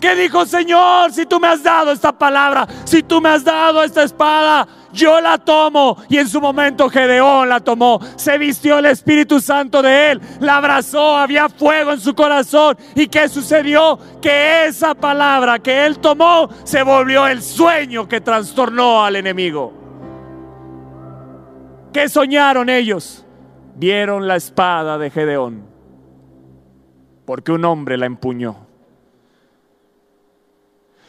Que dijo, Señor, si tú me has dado esta palabra, si tú me has dado esta espada, yo la tomo. Y en su momento Gedeón la tomó. Se vistió el Espíritu Santo de él, la abrazó, había fuego en su corazón. ¿Y qué sucedió? Que esa palabra que él tomó se volvió el sueño que trastornó al enemigo. ¿Qué soñaron ellos? Vieron la espada de Gedeón, porque un hombre la empuñó.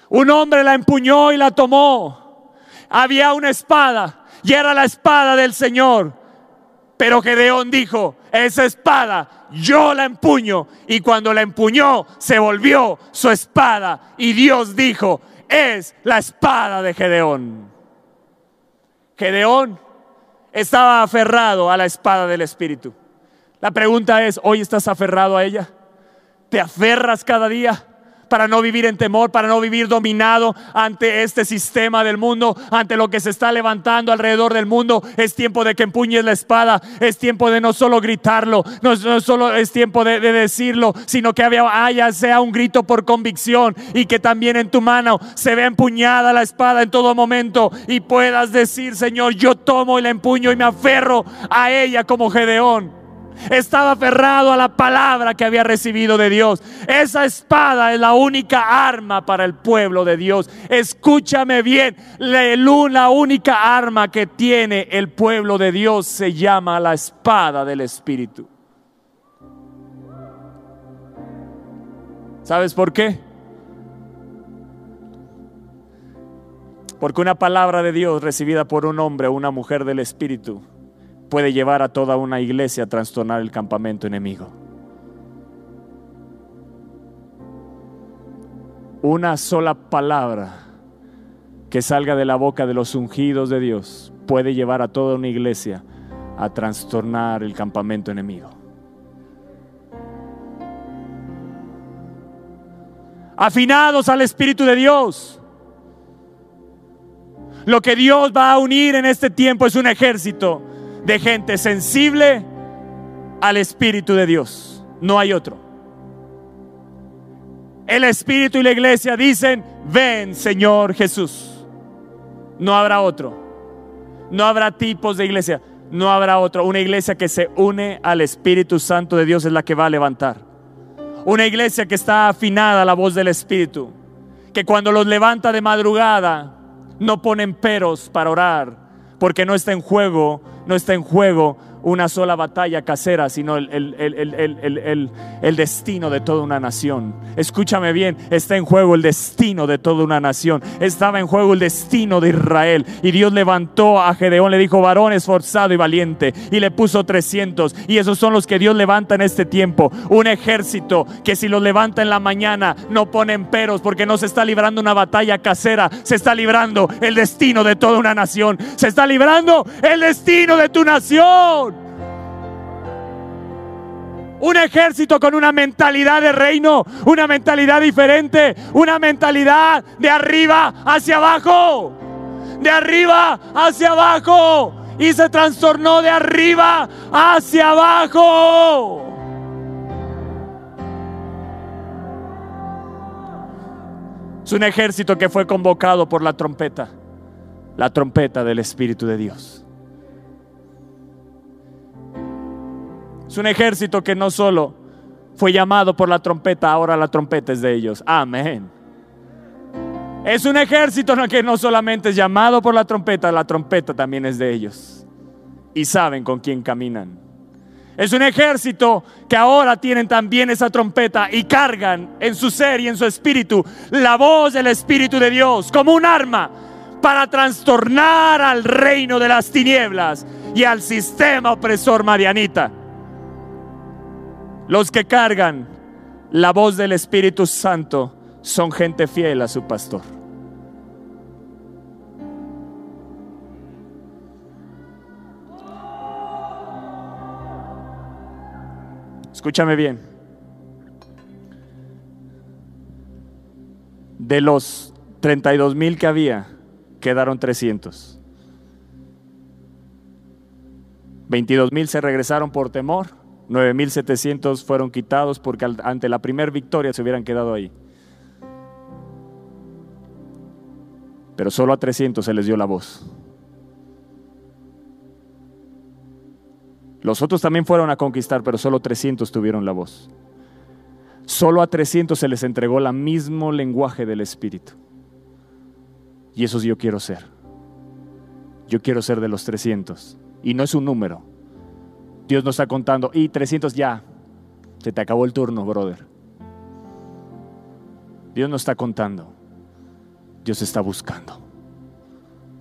Un hombre la empuñó y la tomó había una espada y era la espada del Señor. Pero Gedeón dijo, esa espada yo la empuño. Y cuando la empuñó, se volvió su espada. Y Dios dijo, es la espada de Gedeón. Gedeón estaba aferrado a la espada del Espíritu. La pregunta es, ¿hoy estás aferrado a ella? ¿Te aferras cada día? Para no vivir en temor, para no vivir dominado ante este sistema del mundo, ante lo que se está levantando alrededor del mundo. Es tiempo de que empuñes la espada, es tiempo de no solo gritarlo, no, solo es tiempo de, decirlo, sino que haya sea un grito por convicción y que también en tu mano se vea empuñada la espada en todo momento y puedas decir, Señor, yo tomo y la empuño y me aferro a ella como Gedeón. Estaba aferrado a la palabra que había recibido de Dios. Esa espada es la única arma para el pueblo de Dios. Escúchame bien, la única arma que tiene el pueblo de Dios se llama la espada del Espíritu. ¿Sabes por qué? Porque una palabra de Dios recibida por un hombre o una mujer del Espíritu puede llevar a toda una iglesia a trastornar el campamento enemigo. Una sola palabra que salga de la boca de los ungidos de Dios puede llevar a toda una iglesia a trastornar el campamento enemigo. Afinados al Espíritu de Dios. Lo que Dios va a unir en este tiempo es un ejército de gente sensible al Espíritu de Dios. No hay otro. El Espíritu y la iglesia dicen, ven Señor Jesús. No habrá otro. No habrá tipos de iglesia. No habrá otro. Una iglesia que se une al Espíritu Santo de Dios es la que va a levantar. Una iglesia que está afinada a la voz del Espíritu. Que cuando los levanta de madrugada no ponen peros para orar. Porque no está en juego no está en juego una sola batalla casera, sino el, el, destino de toda una nación. Escúchame bien, está en juego el destino de toda una nación. Estaba en juego el destino de Israel. Y Dios levantó a Gedeón, le dijo, varón esforzado y valiente, y le puso 300. Y esos son los que Dios levanta en este tiempo. Un ejército que si los levanta en la mañana no ponen peros porque no se está librando una batalla casera, se está librando el destino de toda una nación. Se está librando el destino de tu nación. Un ejército con una mentalidad de reino, una mentalidad diferente, una mentalidad de arriba hacia abajo, de arriba hacia abajo. Y se trastornó de arriba hacia abajo. Es un ejército que fue convocado por la trompeta, la trompeta del Espíritu de Dios. Es un ejército que no solo fue llamado por la trompeta, ahora la trompeta es de ellos. Amén. Es un ejército que no solamente es llamado por la trompeta, la trompeta también es de ellos. Y saben con quién caminan. Es un ejército que ahora tienen también esa trompeta y cargan en su ser y en su espíritu la voz del Espíritu de Dios como un arma para trastornar al reino de las tinieblas y al sistema opresor marianita. Los que cargan la voz del Espíritu Santo son gente fiel a su pastor. Escúchame bien. De los 32 mil que había, quedaron 300. 22 mil se regresaron por temor 9.700 fueron quitados porque ante la primera victoria se hubieran quedado ahí. Pero solo a 300 se les dio la voz. Los otros también fueron a conquistar, pero solo 300 tuvieron la voz. Solo a 300 se les entregó el mismo lenguaje del Espíritu. Y eso yo quiero ser. Yo quiero ser de los 300. Y no es un número, Dios nos está contando, y 300 ya, se te acabó el turno, brother. Dios no está contando, Dios está buscando.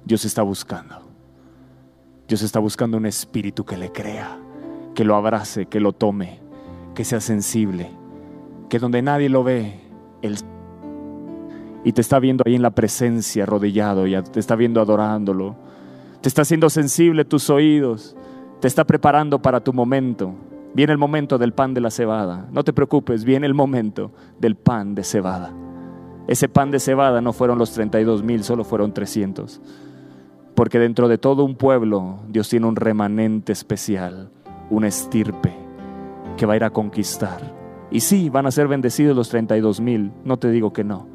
Dios está buscando. Dios está buscando un espíritu que le crea, que lo abrace, que lo tome, que sea sensible, que donde nadie lo ve, Él y te está viendo ahí en la presencia, arrodillado, ya te está viendo adorándolo. Te está haciendo sensible tus oídos te está preparando para tu momento. Viene el momento del pan de la cebada. No te preocupes, viene el momento del pan de cebada. Ese pan de cebada no fueron los 32 mil, solo fueron 300. Porque dentro de todo un pueblo Dios tiene un remanente especial, una estirpe que va a ir a conquistar. Y sí, van a ser bendecidos los 32 mil, no te digo que no.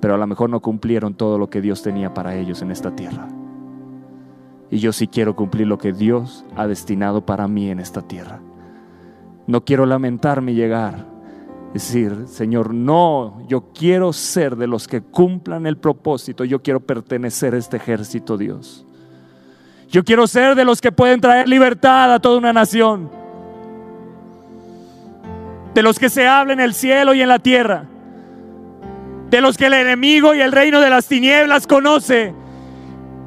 Pero a lo mejor no cumplieron todo lo que Dios tenía para ellos en esta tierra. Y yo sí quiero cumplir lo que Dios ha destinado para mí en esta tierra. No quiero lamentarme y llegar. Decir, Señor, no, yo quiero ser de los que cumplan el propósito. Yo quiero pertenecer a este ejército, Dios. Yo quiero ser de los que pueden traer libertad a toda una nación. De los que se habla en el cielo y en la tierra. De los que el enemigo y el reino de las tinieblas conoce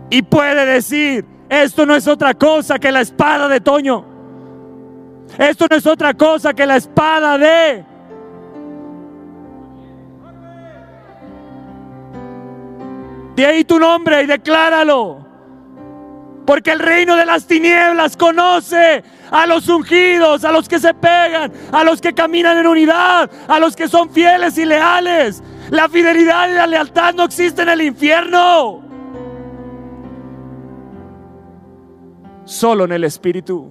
y puede decir, esto no es otra cosa que la espada de Toño. Esto no es otra cosa que la espada de... De ahí tu nombre y decláralo. Porque el reino de las tinieblas conoce a los ungidos, a los que se pegan, a los que caminan en unidad, a los que son fieles y leales. La fidelidad y la lealtad no existen en el infierno. Solo en el Espíritu.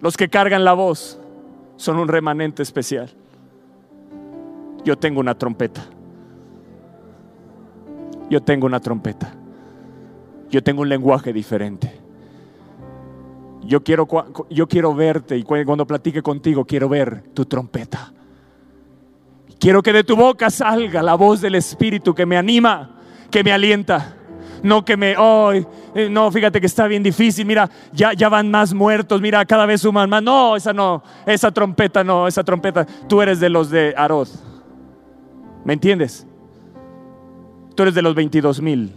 Los que cargan la voz son un remanente especial. Yo tengo una trompeta. Yo tengo una trompeta. Yo tengo un lenguaje diferente. Yo quiero, yo quiero verte y cuando platique contigo quiero ver tu trompeta Quiero que de tu boca salga la voz del Espíritu que me anima, que me alienta. No que me, hoy, no, fíjate que está bien difícil, mira, ya, ya van más muertos, mira, cada vez suman más. No, esa no, esa trompeta no, esa trompeta. Tú eres de los de Arod. ¿Me entiendes? Tú eres de los 22 mil,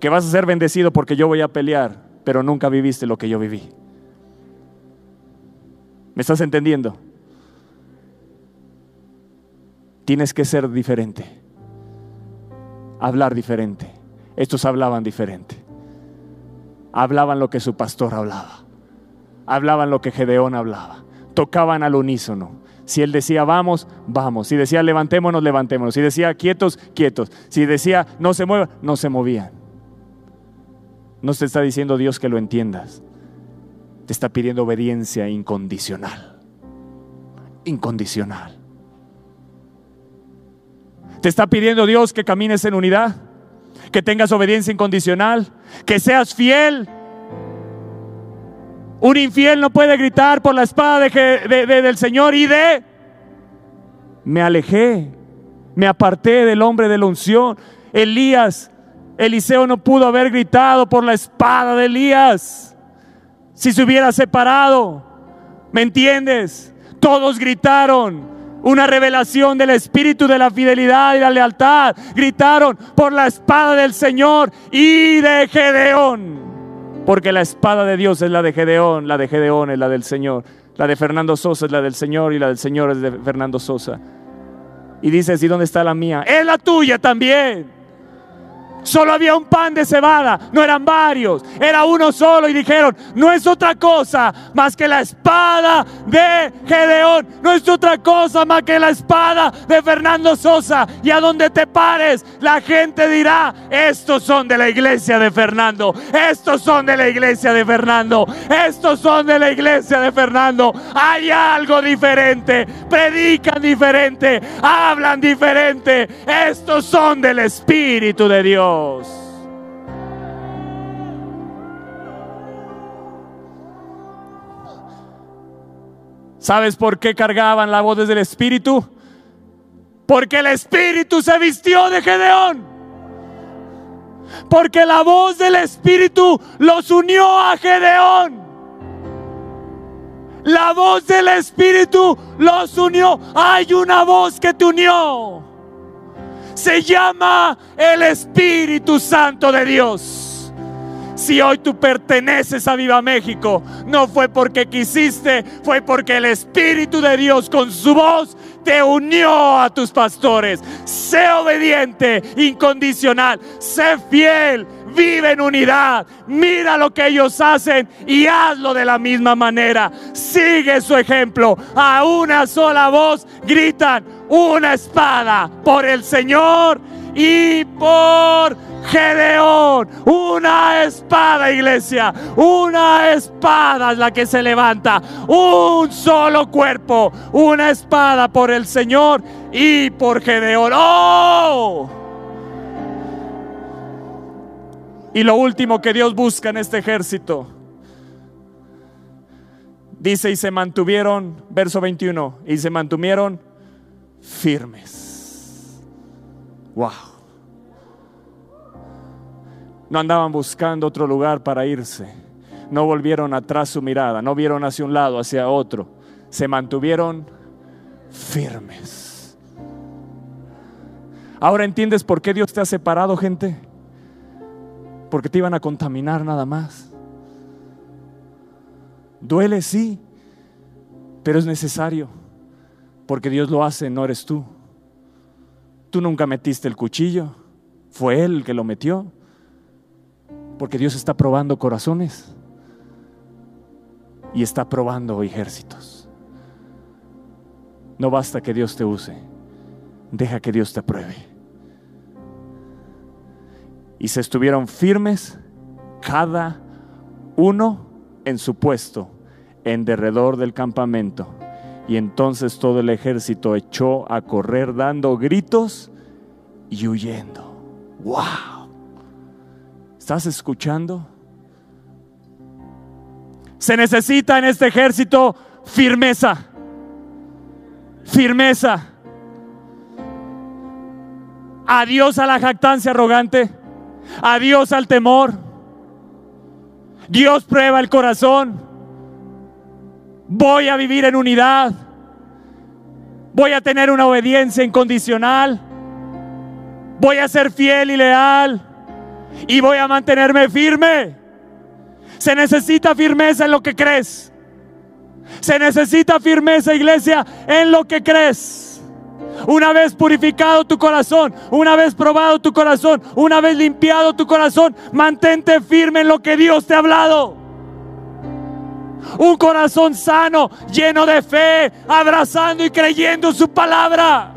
que vas a ser bendecido porque yo voy a pelear, pero nunca viviste lo que yo viví. ¿Me estás entendiendo? Tienes que ser diferente, hablar diferente. Estos hablaban diferente. Hablaban lo que su pastor hablaba. Hablaban lo que Gedeón hablaba. Tocaban al unísono. Si él decía vamos, vamos. Si decía levantémonos, levantémonos. Si decía quietos, quietos. Si decía no se mueva, no se movían. No te está diciendo Dios que lo entiendas. Te está pidiendo obediencia incondicional. Incondicional. Te está pidiendo Dios que camines en unidad, que tengas obediencia incondicional, que seas fiel. Un infiel no puede gritar por la espada del Señor y de... Me alejé, me aparté del hombre de la unción. Elías, Eliseo no pudo haber gritado por la espada de Elías si se hubiera separado. ¿Me entiendes? Todos gritaron, una revelación del espíritu de la fidelidad y la lealtad. Gritaron por la espada del Señor y de Gedeón. Porque la espada de Dios es la de Gedeón, la de Gedeón es la del Señor. La de Fernando Sosa es la del Señor y la del Señor es de Fernando Sosa. Y dices, ¿y dónde está la mía? Es la tuya también. Solo había un pan de cebada, no eran varios, era uno solo y dijeron, no es otra cosa más que la espada de Gedeón, no es otra cosa más que la espada de Fernando Sosa. Y a donde te pares, la gente dirá, estos son de la iglesia de Fernando, estos son de la iglesia de Fernando, estos son de la iglesia de Fernando. Hay algo diferente, predican diferente, hablan diferente, estos son del Espíritu de Dios. ¿Sabes por qué cargaban la voz del Espíritu? Porque el Espíritu se vistió de Gedeón. Porque la voz del Espíritu los unió a Gedeón. La voz del Espíritu los unió. Hay una voz que te unió se llama el Espíritu Santo de Dios. Si hoy tú perteneces a Viva México, no fue porque quisiste, fue porque el Espíritu de Dios con su voz te unió a tus pastores. Sé obediente, incondicional, sé fiel, vive en unidad, mira lo que ellos hacen y hazlo de la misma manera. Sigue su ejemplo. A una sola voz gritan una espada por el Señor y por Gedeón. Una espada, iglesia. Una espada es la que se levanta. Un solo cuerpo. Una espada por el Señor y por Gedeón. ¡Oh! Y lo último que Dios busca en este ejército, dice, y se mantuvieron, verso 21, y se mantuvieron firmes. Wow. No andaban buscando otro lugar para irse. No volvieron atrás su mirada, no vieron hacia un lado, hacia otro. Se mantuvieron firmes. Ahora entiendes por qué Dios te ha separado, gente porque te iban a contaminar nada más. Duele, sí, pero es necesario, porque Dios lo hace, no eres tú. Tú nunca metiste el cuchillo, fue Él que lo metió, porque Dios está probando corazones y está probando ejércitos. No basta que Dios te use, deja que Dios te apruebe y se estuvieron firmes cada uno en su puesto en derredor del campamento. Y entonces todo el ejército echó a correr dando gritos y huyendo. ¡Wow! ¿Estás escuchando? Se necesita en este ejército firmeza. Firmeza. Adiós a la jactancia arrogante. Adiós al temor. Dios prueba el corazón. Voy a vivir en unidad. Voy a tener una obediencia incondicional. Voy a ser fiel y leal. Y voy a mantenerme firme. Se necesita firmeza en lo que crees. Se necesita firmeza, iglesia, en lo que crees. Una vez purificado tu corazón, una vez probado tu corazón, una vez limpiado tu corazón, mantente firme en lo que Dios te ha hablado. Un corazón sano, lleno de fe, abrazando y creyendo su palabra.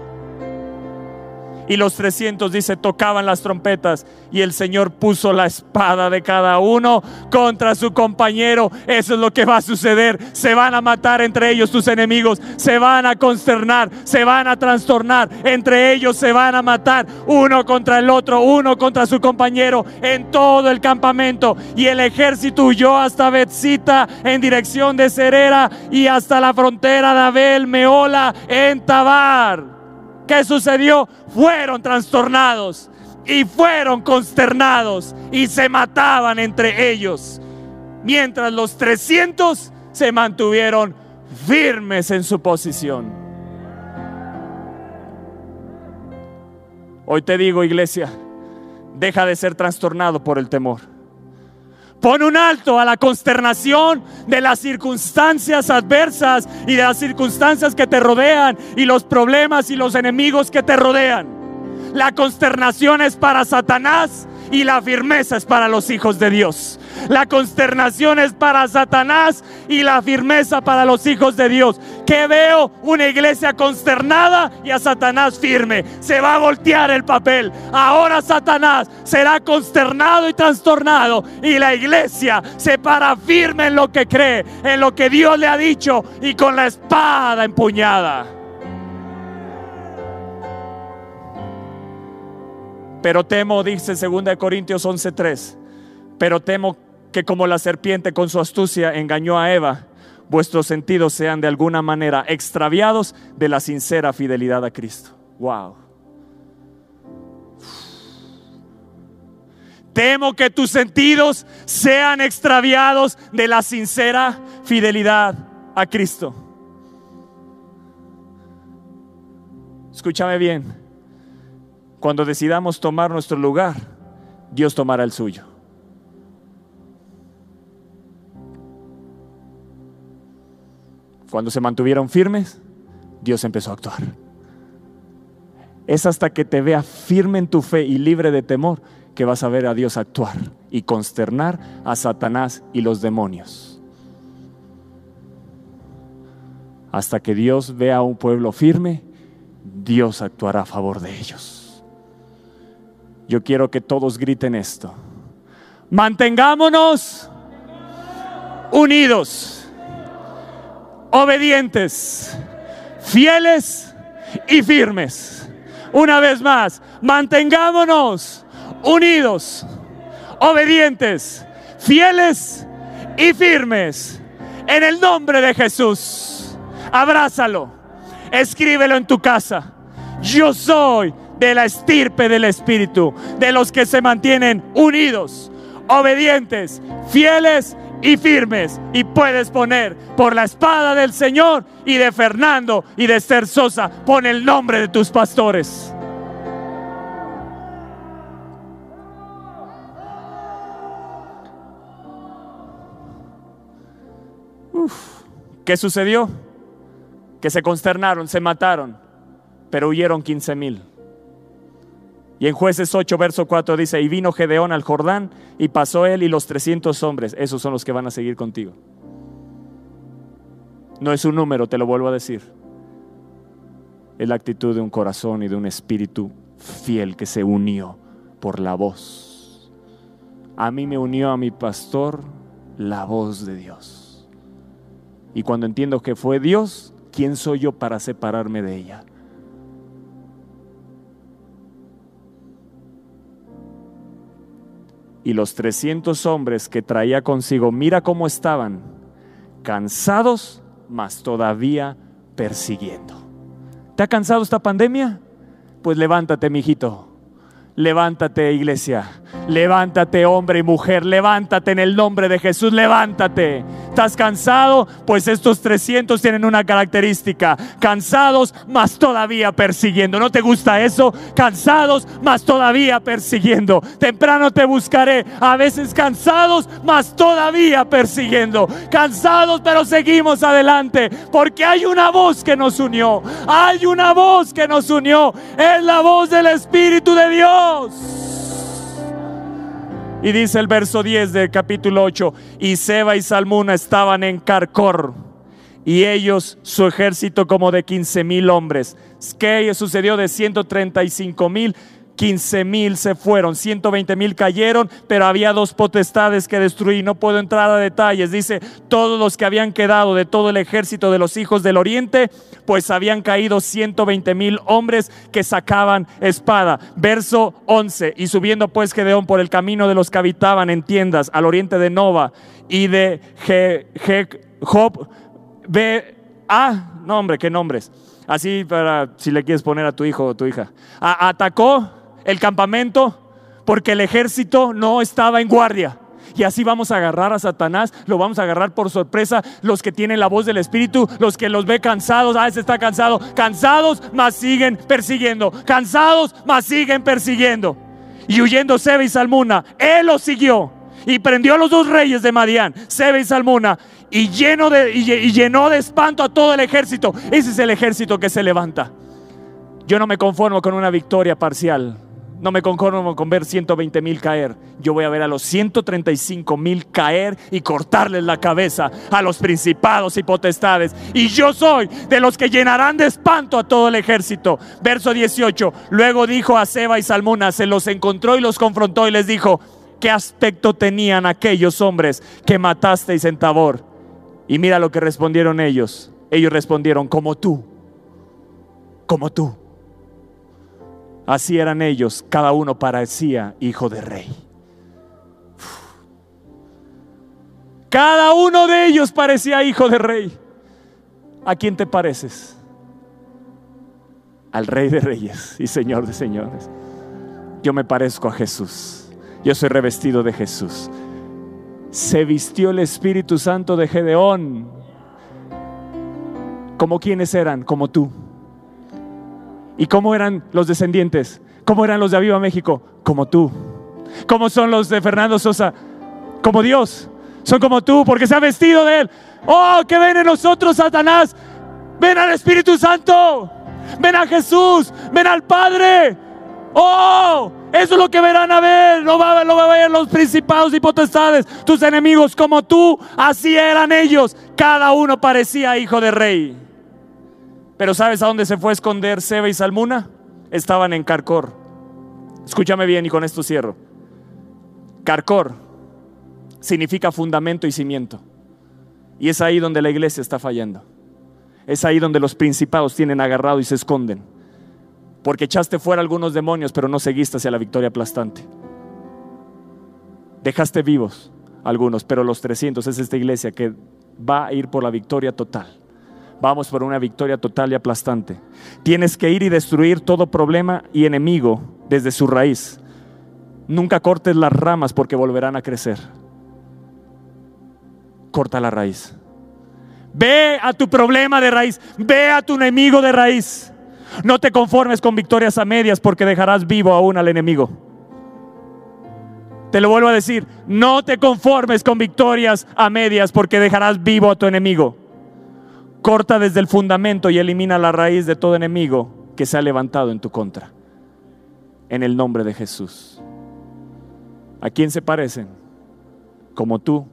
Y los 300, dice, tocaban las trompetas y el Señor puso la espada de cada uno contra su compañero. Eso es lo que va a suceder. Se van a matar entre ellos tus enemigos, se van a consternar, se van a trastornar. Entre ellos se van a matar uno contra el otro, uno contra su compañero en todo el campamento. Y el ejército huyó hasta Betzita en dirección de Cerera y hasta la frontera de Abel Meola en Tabar. ¿Qué sucedió? Fueron trastornados y fueron consternados y se mataban entre ellos. Mientras los 300 se mantuvieron firmes en su posición. Hoy te digo, iglesia, deja de ser trastornado por el temor. Pon un alto a la consternación de las circunstancias adversas y de las circunstancias que te rodean y los problemas y los enemigos que te rodean. La consternación es para Satanás y la firmeza es para los hijos de Dios. La consternación es para Satanás y la firmeza para los hijos de Dios. Que veo una iglesia consternada y a Satanás firme. Se va a voltear el papel. Ahora Satanás será consternado y trastornado y la iglesia se para firme en lo que cree, en lo que Dios le ha dicho y con la espada empuñada. Pero temo, dice 2 Corintios 11:3, pero temo que como la serpiente con su astucia engañó a Eva, vuestros sentidos sean de alguna manera extraviados de la sincera fidelidad a Cristo. Wow. Temo que tus sentidos sean extraviados de la sincera fidelidad a Cristo. Escúchame bien. Cuando decidamos tomar nuestro lugar, Dios tomará el suyo. Cuando se mantuvieron firmes, Dios empezó a actuar. Es hasta que te vea firme en tu fe y libre de temor que vas a ver a Dios actuar y consternar a Satanás y los demonios. Hasta que Dios vea a un pueblo firme, Dios actuará a favor de ellos. Yo quiero que todos griten esto. Mantengámonos unidos obedientes, fieles y firmes. Una vez más, mantengámonos unidos, obedientes, fieles y firmes. En el nombre de Jesús, abrázalo, escríbelo en tu casa. Yo soy de la estirpe del Espíritu, de los que se mantienen unidos, obedientes, fieles y firmes. Y puedes poner por la espada del Señor y de Fernando y de Esther Sosa, pon el nombre de tus pastores. ¿Qué sucedió? Que se consternaron, se mataron, pero huyeron 15 mil. Y en jueces 8, verso 4 dice, y vino Gedeón al Jordán y pasó él y los 300 hombres. Esos son los que van a seguir contigo. No es un número, te lo vuelvo a decir. Es la actitud de un corazón y de un espíritu fiel que se unió por la voz. A mí me unió a mi pastor la voz de Dios. Y cuando entiendo que fue Dios, ¿quién soy yo para separarme de ella? Y los 300 hombres que traía consigo, mira cómo estaban, cansados, mas todavía persiguiendo. ¿Te ha cansado esta pandemia? Pues levántate, mijito, Levántate, iglesia. Levántate, hombre y mujer. Levántate en el nombre de Jesús. Levántate. ¿Estás cansado? Pues estos 300 tienen una característica. Cansados, más todavía persiguiendo. ¿No te gusta eso? Cansados, más todavía persiguiendo. Temprano te buscaré. A veces cansados, más todavía persiguiendo. Cansados, pero seguimos adelante. Porque hay una voz que nos unió. Hay una voz que nos unió. Es la voz del Espíritu de Dios. Y dice el verso 10 del capítulo 8, y Seba y Salmuna estaban en Carcor, y ellos, su ejército como de 15 mil hombres. ¿Qué sucedió de 135 mil? 15 mil se fueron, 120 mil cayeron, pero había dos potestades que destruí. No puedo entrar a detalles. Dice, todos los que habían quedado de todo el ejército de los hijos del oriente, pues habían caído 120 mil hombres que sacaban espada. Verso 11, y subiendo pues Gedeón por el camino de los que habitaban en tiendas al oriente de Nova y de Job, ve, ah, nombre, qué nombres. Así para si le quieres poner a tu hijo o tu hija. atacó el campamento porque el ejército no estaba en guardia. Y así vamos a agarrar a Satanás, lo vamos a agarrar por sorpresa, los que tienen la voz del Espíritu, los que los ve cansados, ah, ese está cansado, cansados, más siguen persiguiendo, cansados, más siguen persiguiendo. Y huyendo Sebe y Salmuna, él los siguió y prendió a los dos reyes de Madián, Sebe y Salmuna, y, lleno de, y llenó de espanto a todo el ejército. Ese es el ejército que se levanta. Yo no me conformo con una victoria parcial. No me conformo con ver 120 mil caer. Yo voy a ver a los 135 mil caer y cortarles la cabeza a los principados y potestades. Y yo soy de los que llenarán de espanto a todo el ejército. Verso 18. Luego dijo a Seba y Salmuna, se los encontró y los confrontó y les dijo, ¿qué aspecto tenían aquellos hombres que matasteis en Tabor? Y mira lo que respondieron ellos. Ellos respondieron, como tú, como tú. Así eran ellos, cada uno parecía hijo de rey. Cada uno de ellos parecía hijo de rey. ¿A quién te pareces? Al rey de reyes y señor de señores. Yo me parezco a Jesús. Yo soy revestido de Jesús. Se vistió el Espíritu Santo de Gedeón. ¿Como quienes eran? Como tú. ¿Y cómo eran los descendientes? ¿Cómo eran los de Aviva México? Como tú. ¿Cómo son los de Fernando Sosa? Como Dios. Son como tú porque se ha vestido de Él. Oh, que ven en nosotros, Satanás. Ven al Espíritu Santo. Ven a Jesús. Ven al Padre. Oh, eso es lo que verán a ver. No va, lo va a ver los principados y potestades. Tus enemigos como tú. Así eran ellos. Cada uno parecía hijo de rey. Pero ¿sabes a dónde se fue a esconder Seba y Salmuna? Estaban en Carcor. Escúchame bien y con esto cierro. Carcor significa fundamento y cimiento. Y es ahí donde la iglesia está fallando. Es ahí donde los principados tienen agarrado y se esconden. Porque echaste fuera algunos demonios, pero no seguiste hacia la victoria aplastante. Dejaste vivos algunos, pero los 300 es esta iglesia que va a ir por la victoria total vamos por una victoria total y aplastante. Tienes que ir y destruir todo problema y enemigo desde su raíz. Nunca cortes las ramas porque volverán a crecer. Corta la raíz. Ve a tu problema de raíz. Ve a tu enemigo de raíz. No te conformes con victorias a medias porque dejarás vivo aún al enemigo. Te lo vuelvo a decir, no te conformes con victorias a medias porque dejarás vivo a tu enemigo corta desde el fundamento y elimina la raíz de todo enemigo que se ha levantado en tu contra. En el nombre de Jesús. ¿A quién se parecen? Como tú,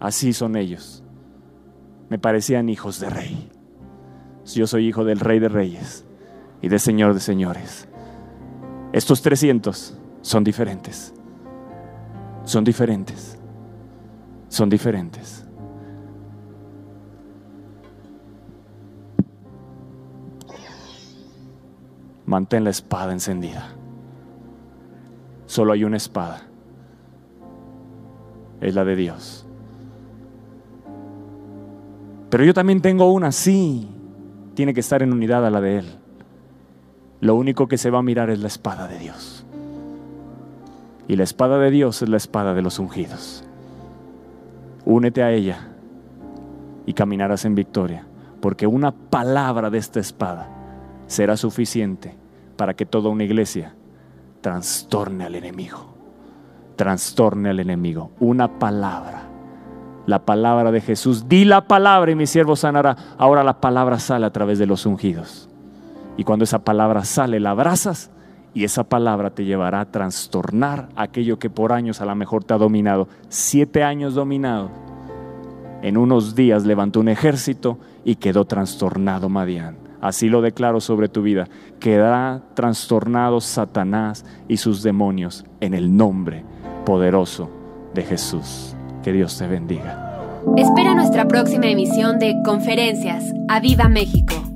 así son ellos. Me parecían hijos de rey. Yo soy hijo del rey de reyes y del señor de señores. Estos 300 son diferentes. Son diferentes. Son diferentes. Mantén la espada encendida. Solo hay una espada. Es la de Dios. Pero yo también tengo una, sí. Tiene que estar en unidad a la de Él. Lo único que se va a mirar es la espada de Dios. Y la espada de Dios es la espada de los ungidos. Únete a ella y caminarás en victoria, porque una palabra de esta espada será suficiente para que toda una iglesia trastorne al enemigo. Trastorne al enemigo. Una palabra. La palabra de Jesús. Di la palabra y mi siervo sanará. Ahora la palabra sale a través de los ungidos. Y cuando esa palabra sale, la abrazas y esa palabra te llevará a trastornar aquello que por años a lo mejor te ha dominado. Siete años dominado. En unos días levantó un ejército y quedó trastornado Madián. Así lo declaro sobre tu vida. Quedará trastornado Satanás y sus demonios en el nombre poderoso de Jesús. Que Dios te bendiga. Espera nuestra próxima emisión de Conferencias. ¡A Viva México!